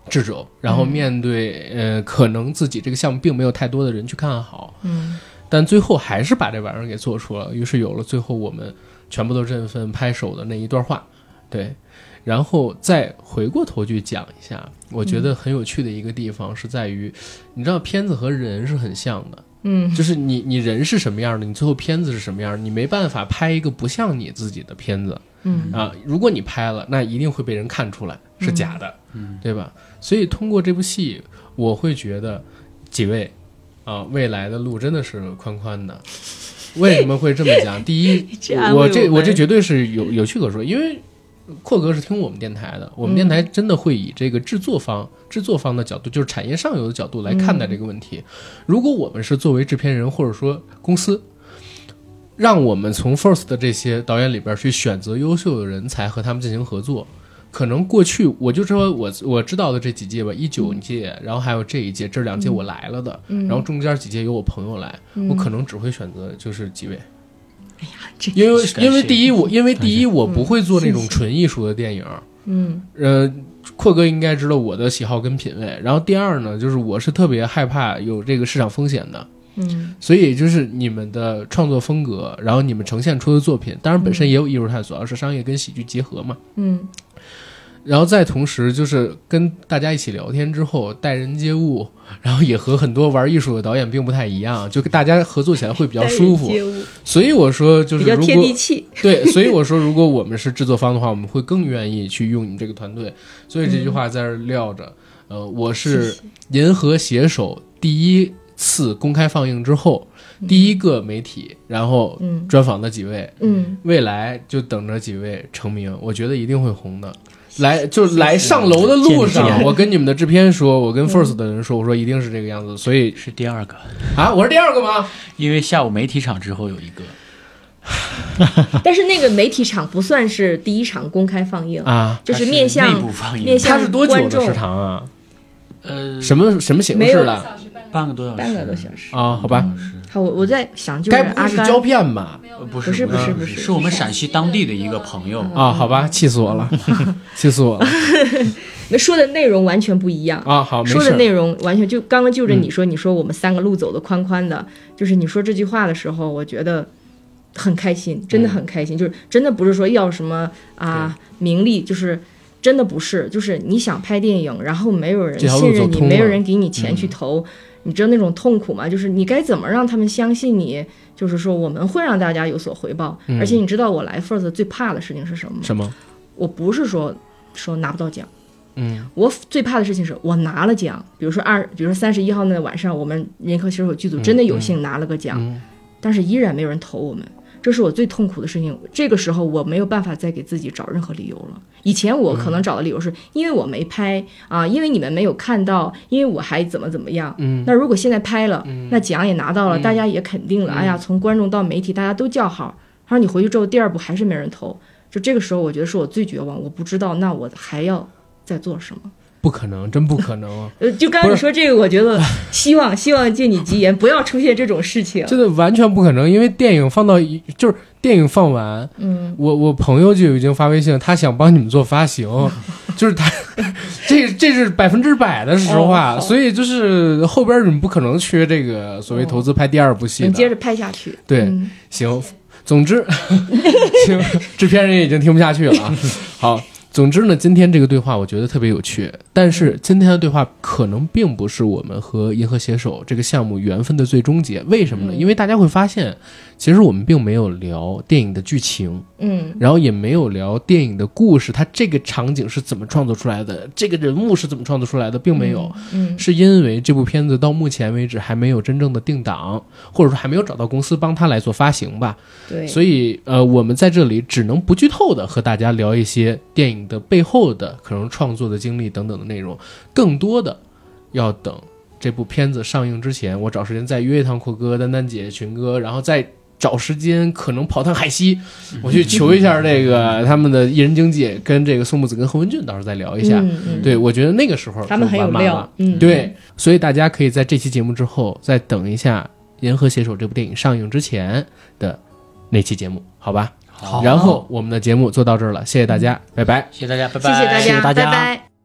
掣肘，然后面对、呃，可能自己这个项目并没有太多的人去看好，嗯。但最后还是把这玩意儿给做出了，于是有了最后我们全部都振奋拍手的那一段话，对，然后再回过头去讲一下，我觉得很有趣的一个地方是在于，你知道片子和人是很像的，嗯。就是你你人是什么样的，你最后片子是什么样的，你没办法拍一个不像你自己的片子。嗯。啊，如果你拍了，那一定会被人看出来是假的，嗯，对吧？所以通过这部戏，我会觉得几位啊，未来的路真的是宽宽的。为什么会这么讲？第一 *laughs* 我这我这绝对是有有趣可说，因为阔哥是听我们电台的，我们电台真的会以这个制作方、制作方的角度，就是产业上游的角度来看待这个问题。如果我们是作为制片人或者说公司，让我们从 First 的这些导演里边去选择优秀的人才和他们进行合作，可能过去我就说我我知道的这几届吧，一九届，然后还有这一届，这两届我来了的，嗯。然后中间几届有我朋友来，我可能只会选择就是几位。这因为因为第一我因为第一我不会做那种纯艺术的电影，嗯。呃，阔哥应该知道我的喜好跟品味。然后第二呢，就是我是特别害怕有这个市场风险的，嗯所以就是你们的创作风格，然后你们呈现出的作品，当然本身也有艺术探索，而是商业跟喜剧结合嘛。嗯然后再同时就是跟大家一起聊天之后，待人接物，然后也和很多玩艺术的导演并不太一样，就跟大家合作起来会比较舒服。所以我说，就是比较贴如果地气。*laughs* 对，所以我说，如果我们是制作方的话，我们会更愿意去用你们这个团队。所以这句话在这儿撂着。呃，我是 *laughs*《银河携手》第一次公开放映之后，第一个媒体，然后嗯。专访的几位，嗯，未来就等着几位成名，我觉得一定会红的。来，就是来上楼的路上，我跟你们的制片说，我跟 First 的人说，我说一定是这个样子。所以是第二个，啊，我是第二个吗？因为下午媒体场之后有一个，*laughs* *laughs* 但是那个媒体场不算是第一场公开放映，啊，就是面向内部放映。面向它是多久的观众时长啊？呃什么什么形式的半个多小时，半个多小时。啊？好吧，好，我我在想，就是该不是胶片吧？呃不不是不是不是是我们陕西当地的一个朋友，啊，好吧，气死我了，*laughs* 气死我了那说的内容完全不一样。啊！好，没事。说的内容完全就刚刚就着你说，你说我们三个路走的宽宽的，就是你说这句话的时候，我觉得很开心，真的很开心，就是真的不是说要什么啊名利，就是真的不是，就是你想拍电影，然后没有人信任你，没有人给你钱去投，你知道那种痛苦吗？就是你该怎么让他们相信你？就是说我们会让大家有所回报，而且你知道我来 First 最怕的事情是什么吗？什么？我不是说说拿不到奖。嗯我最怕的事情是我拿了奖，比如说二，比如说三十一号那晚上，我们银河携手剧组真的有幸拿了个奖，嗯但是依然没有人投我们，这是我最痛苦的事情。这个时候我没有办法再给自己找任何理由了。以前我可能找的理由是因为我没拍啊，因为你们没有看到，因为我还怎么怎么样。嗯那如果现在拍了，那奖也拿到了，大家也肯定了，哎呀，从观众到媒体，大家都叫好。他说你回去之后，第二部还是没人投，就这个时候，我觉得是我最绝望。我不知道，那我还要再做什么？不可能，真不可能，*laughs* 呃，就刚刚你说这个，我觉得希望希望借你吉言，不要出现这种事情。真的完全不可能，因为电影放到一就是电影放完，嗯，我我朋友就已经发微信，他想帮你们做发行，*laughs* 就是他，这这是百分之百的实话，哦所以就是后边你们不可能缺这个所谓投资拍第二部戏的。能接着拍下去。对嗯行，总之，*laughs* 行，制片人已经听不下去了啊。好，总之呢，今天这个对话我觉得特别有趣，但是今天的对话可能并不是我们和银河携手这个项目缘分的最终结。为什么呢？嗯因为大家会发现，其实我们并没有聊电影的剧情，嗯然后也没有聊电影的故事，它这个场景是怎么创作出来的，这个人物是怎么创作出来的，并没有。嗯是因为这部片子到目前为止还没有真正的定档，或者说还没有找到公司帮他来做发行吧。对，所以呃，我们在这里只能不剧透的和大家聊一些电影的背后的可能创作的经历等等的内容，更多的要等这部片子上映之前，我找时间再约一趟阔哥、丹丹姐、群哥，然后再找时间可能跑趟海西，*laughs* 我去求一下这个他们的艺人经纪，跟这个宋木子跟何文俊到时候再聊一下。嗯嗯，对，我觉得那个时候他们很有料。嗯，对，所以大家可以在这期节目之后再等一下《银河携手》这部电影上映之前的那期节目，好吧？好然后我们的节目做到这儿了，谢谢大家，拜拜。谢谢大家，拜谢拜，谢大家，谢谢大家拜拜。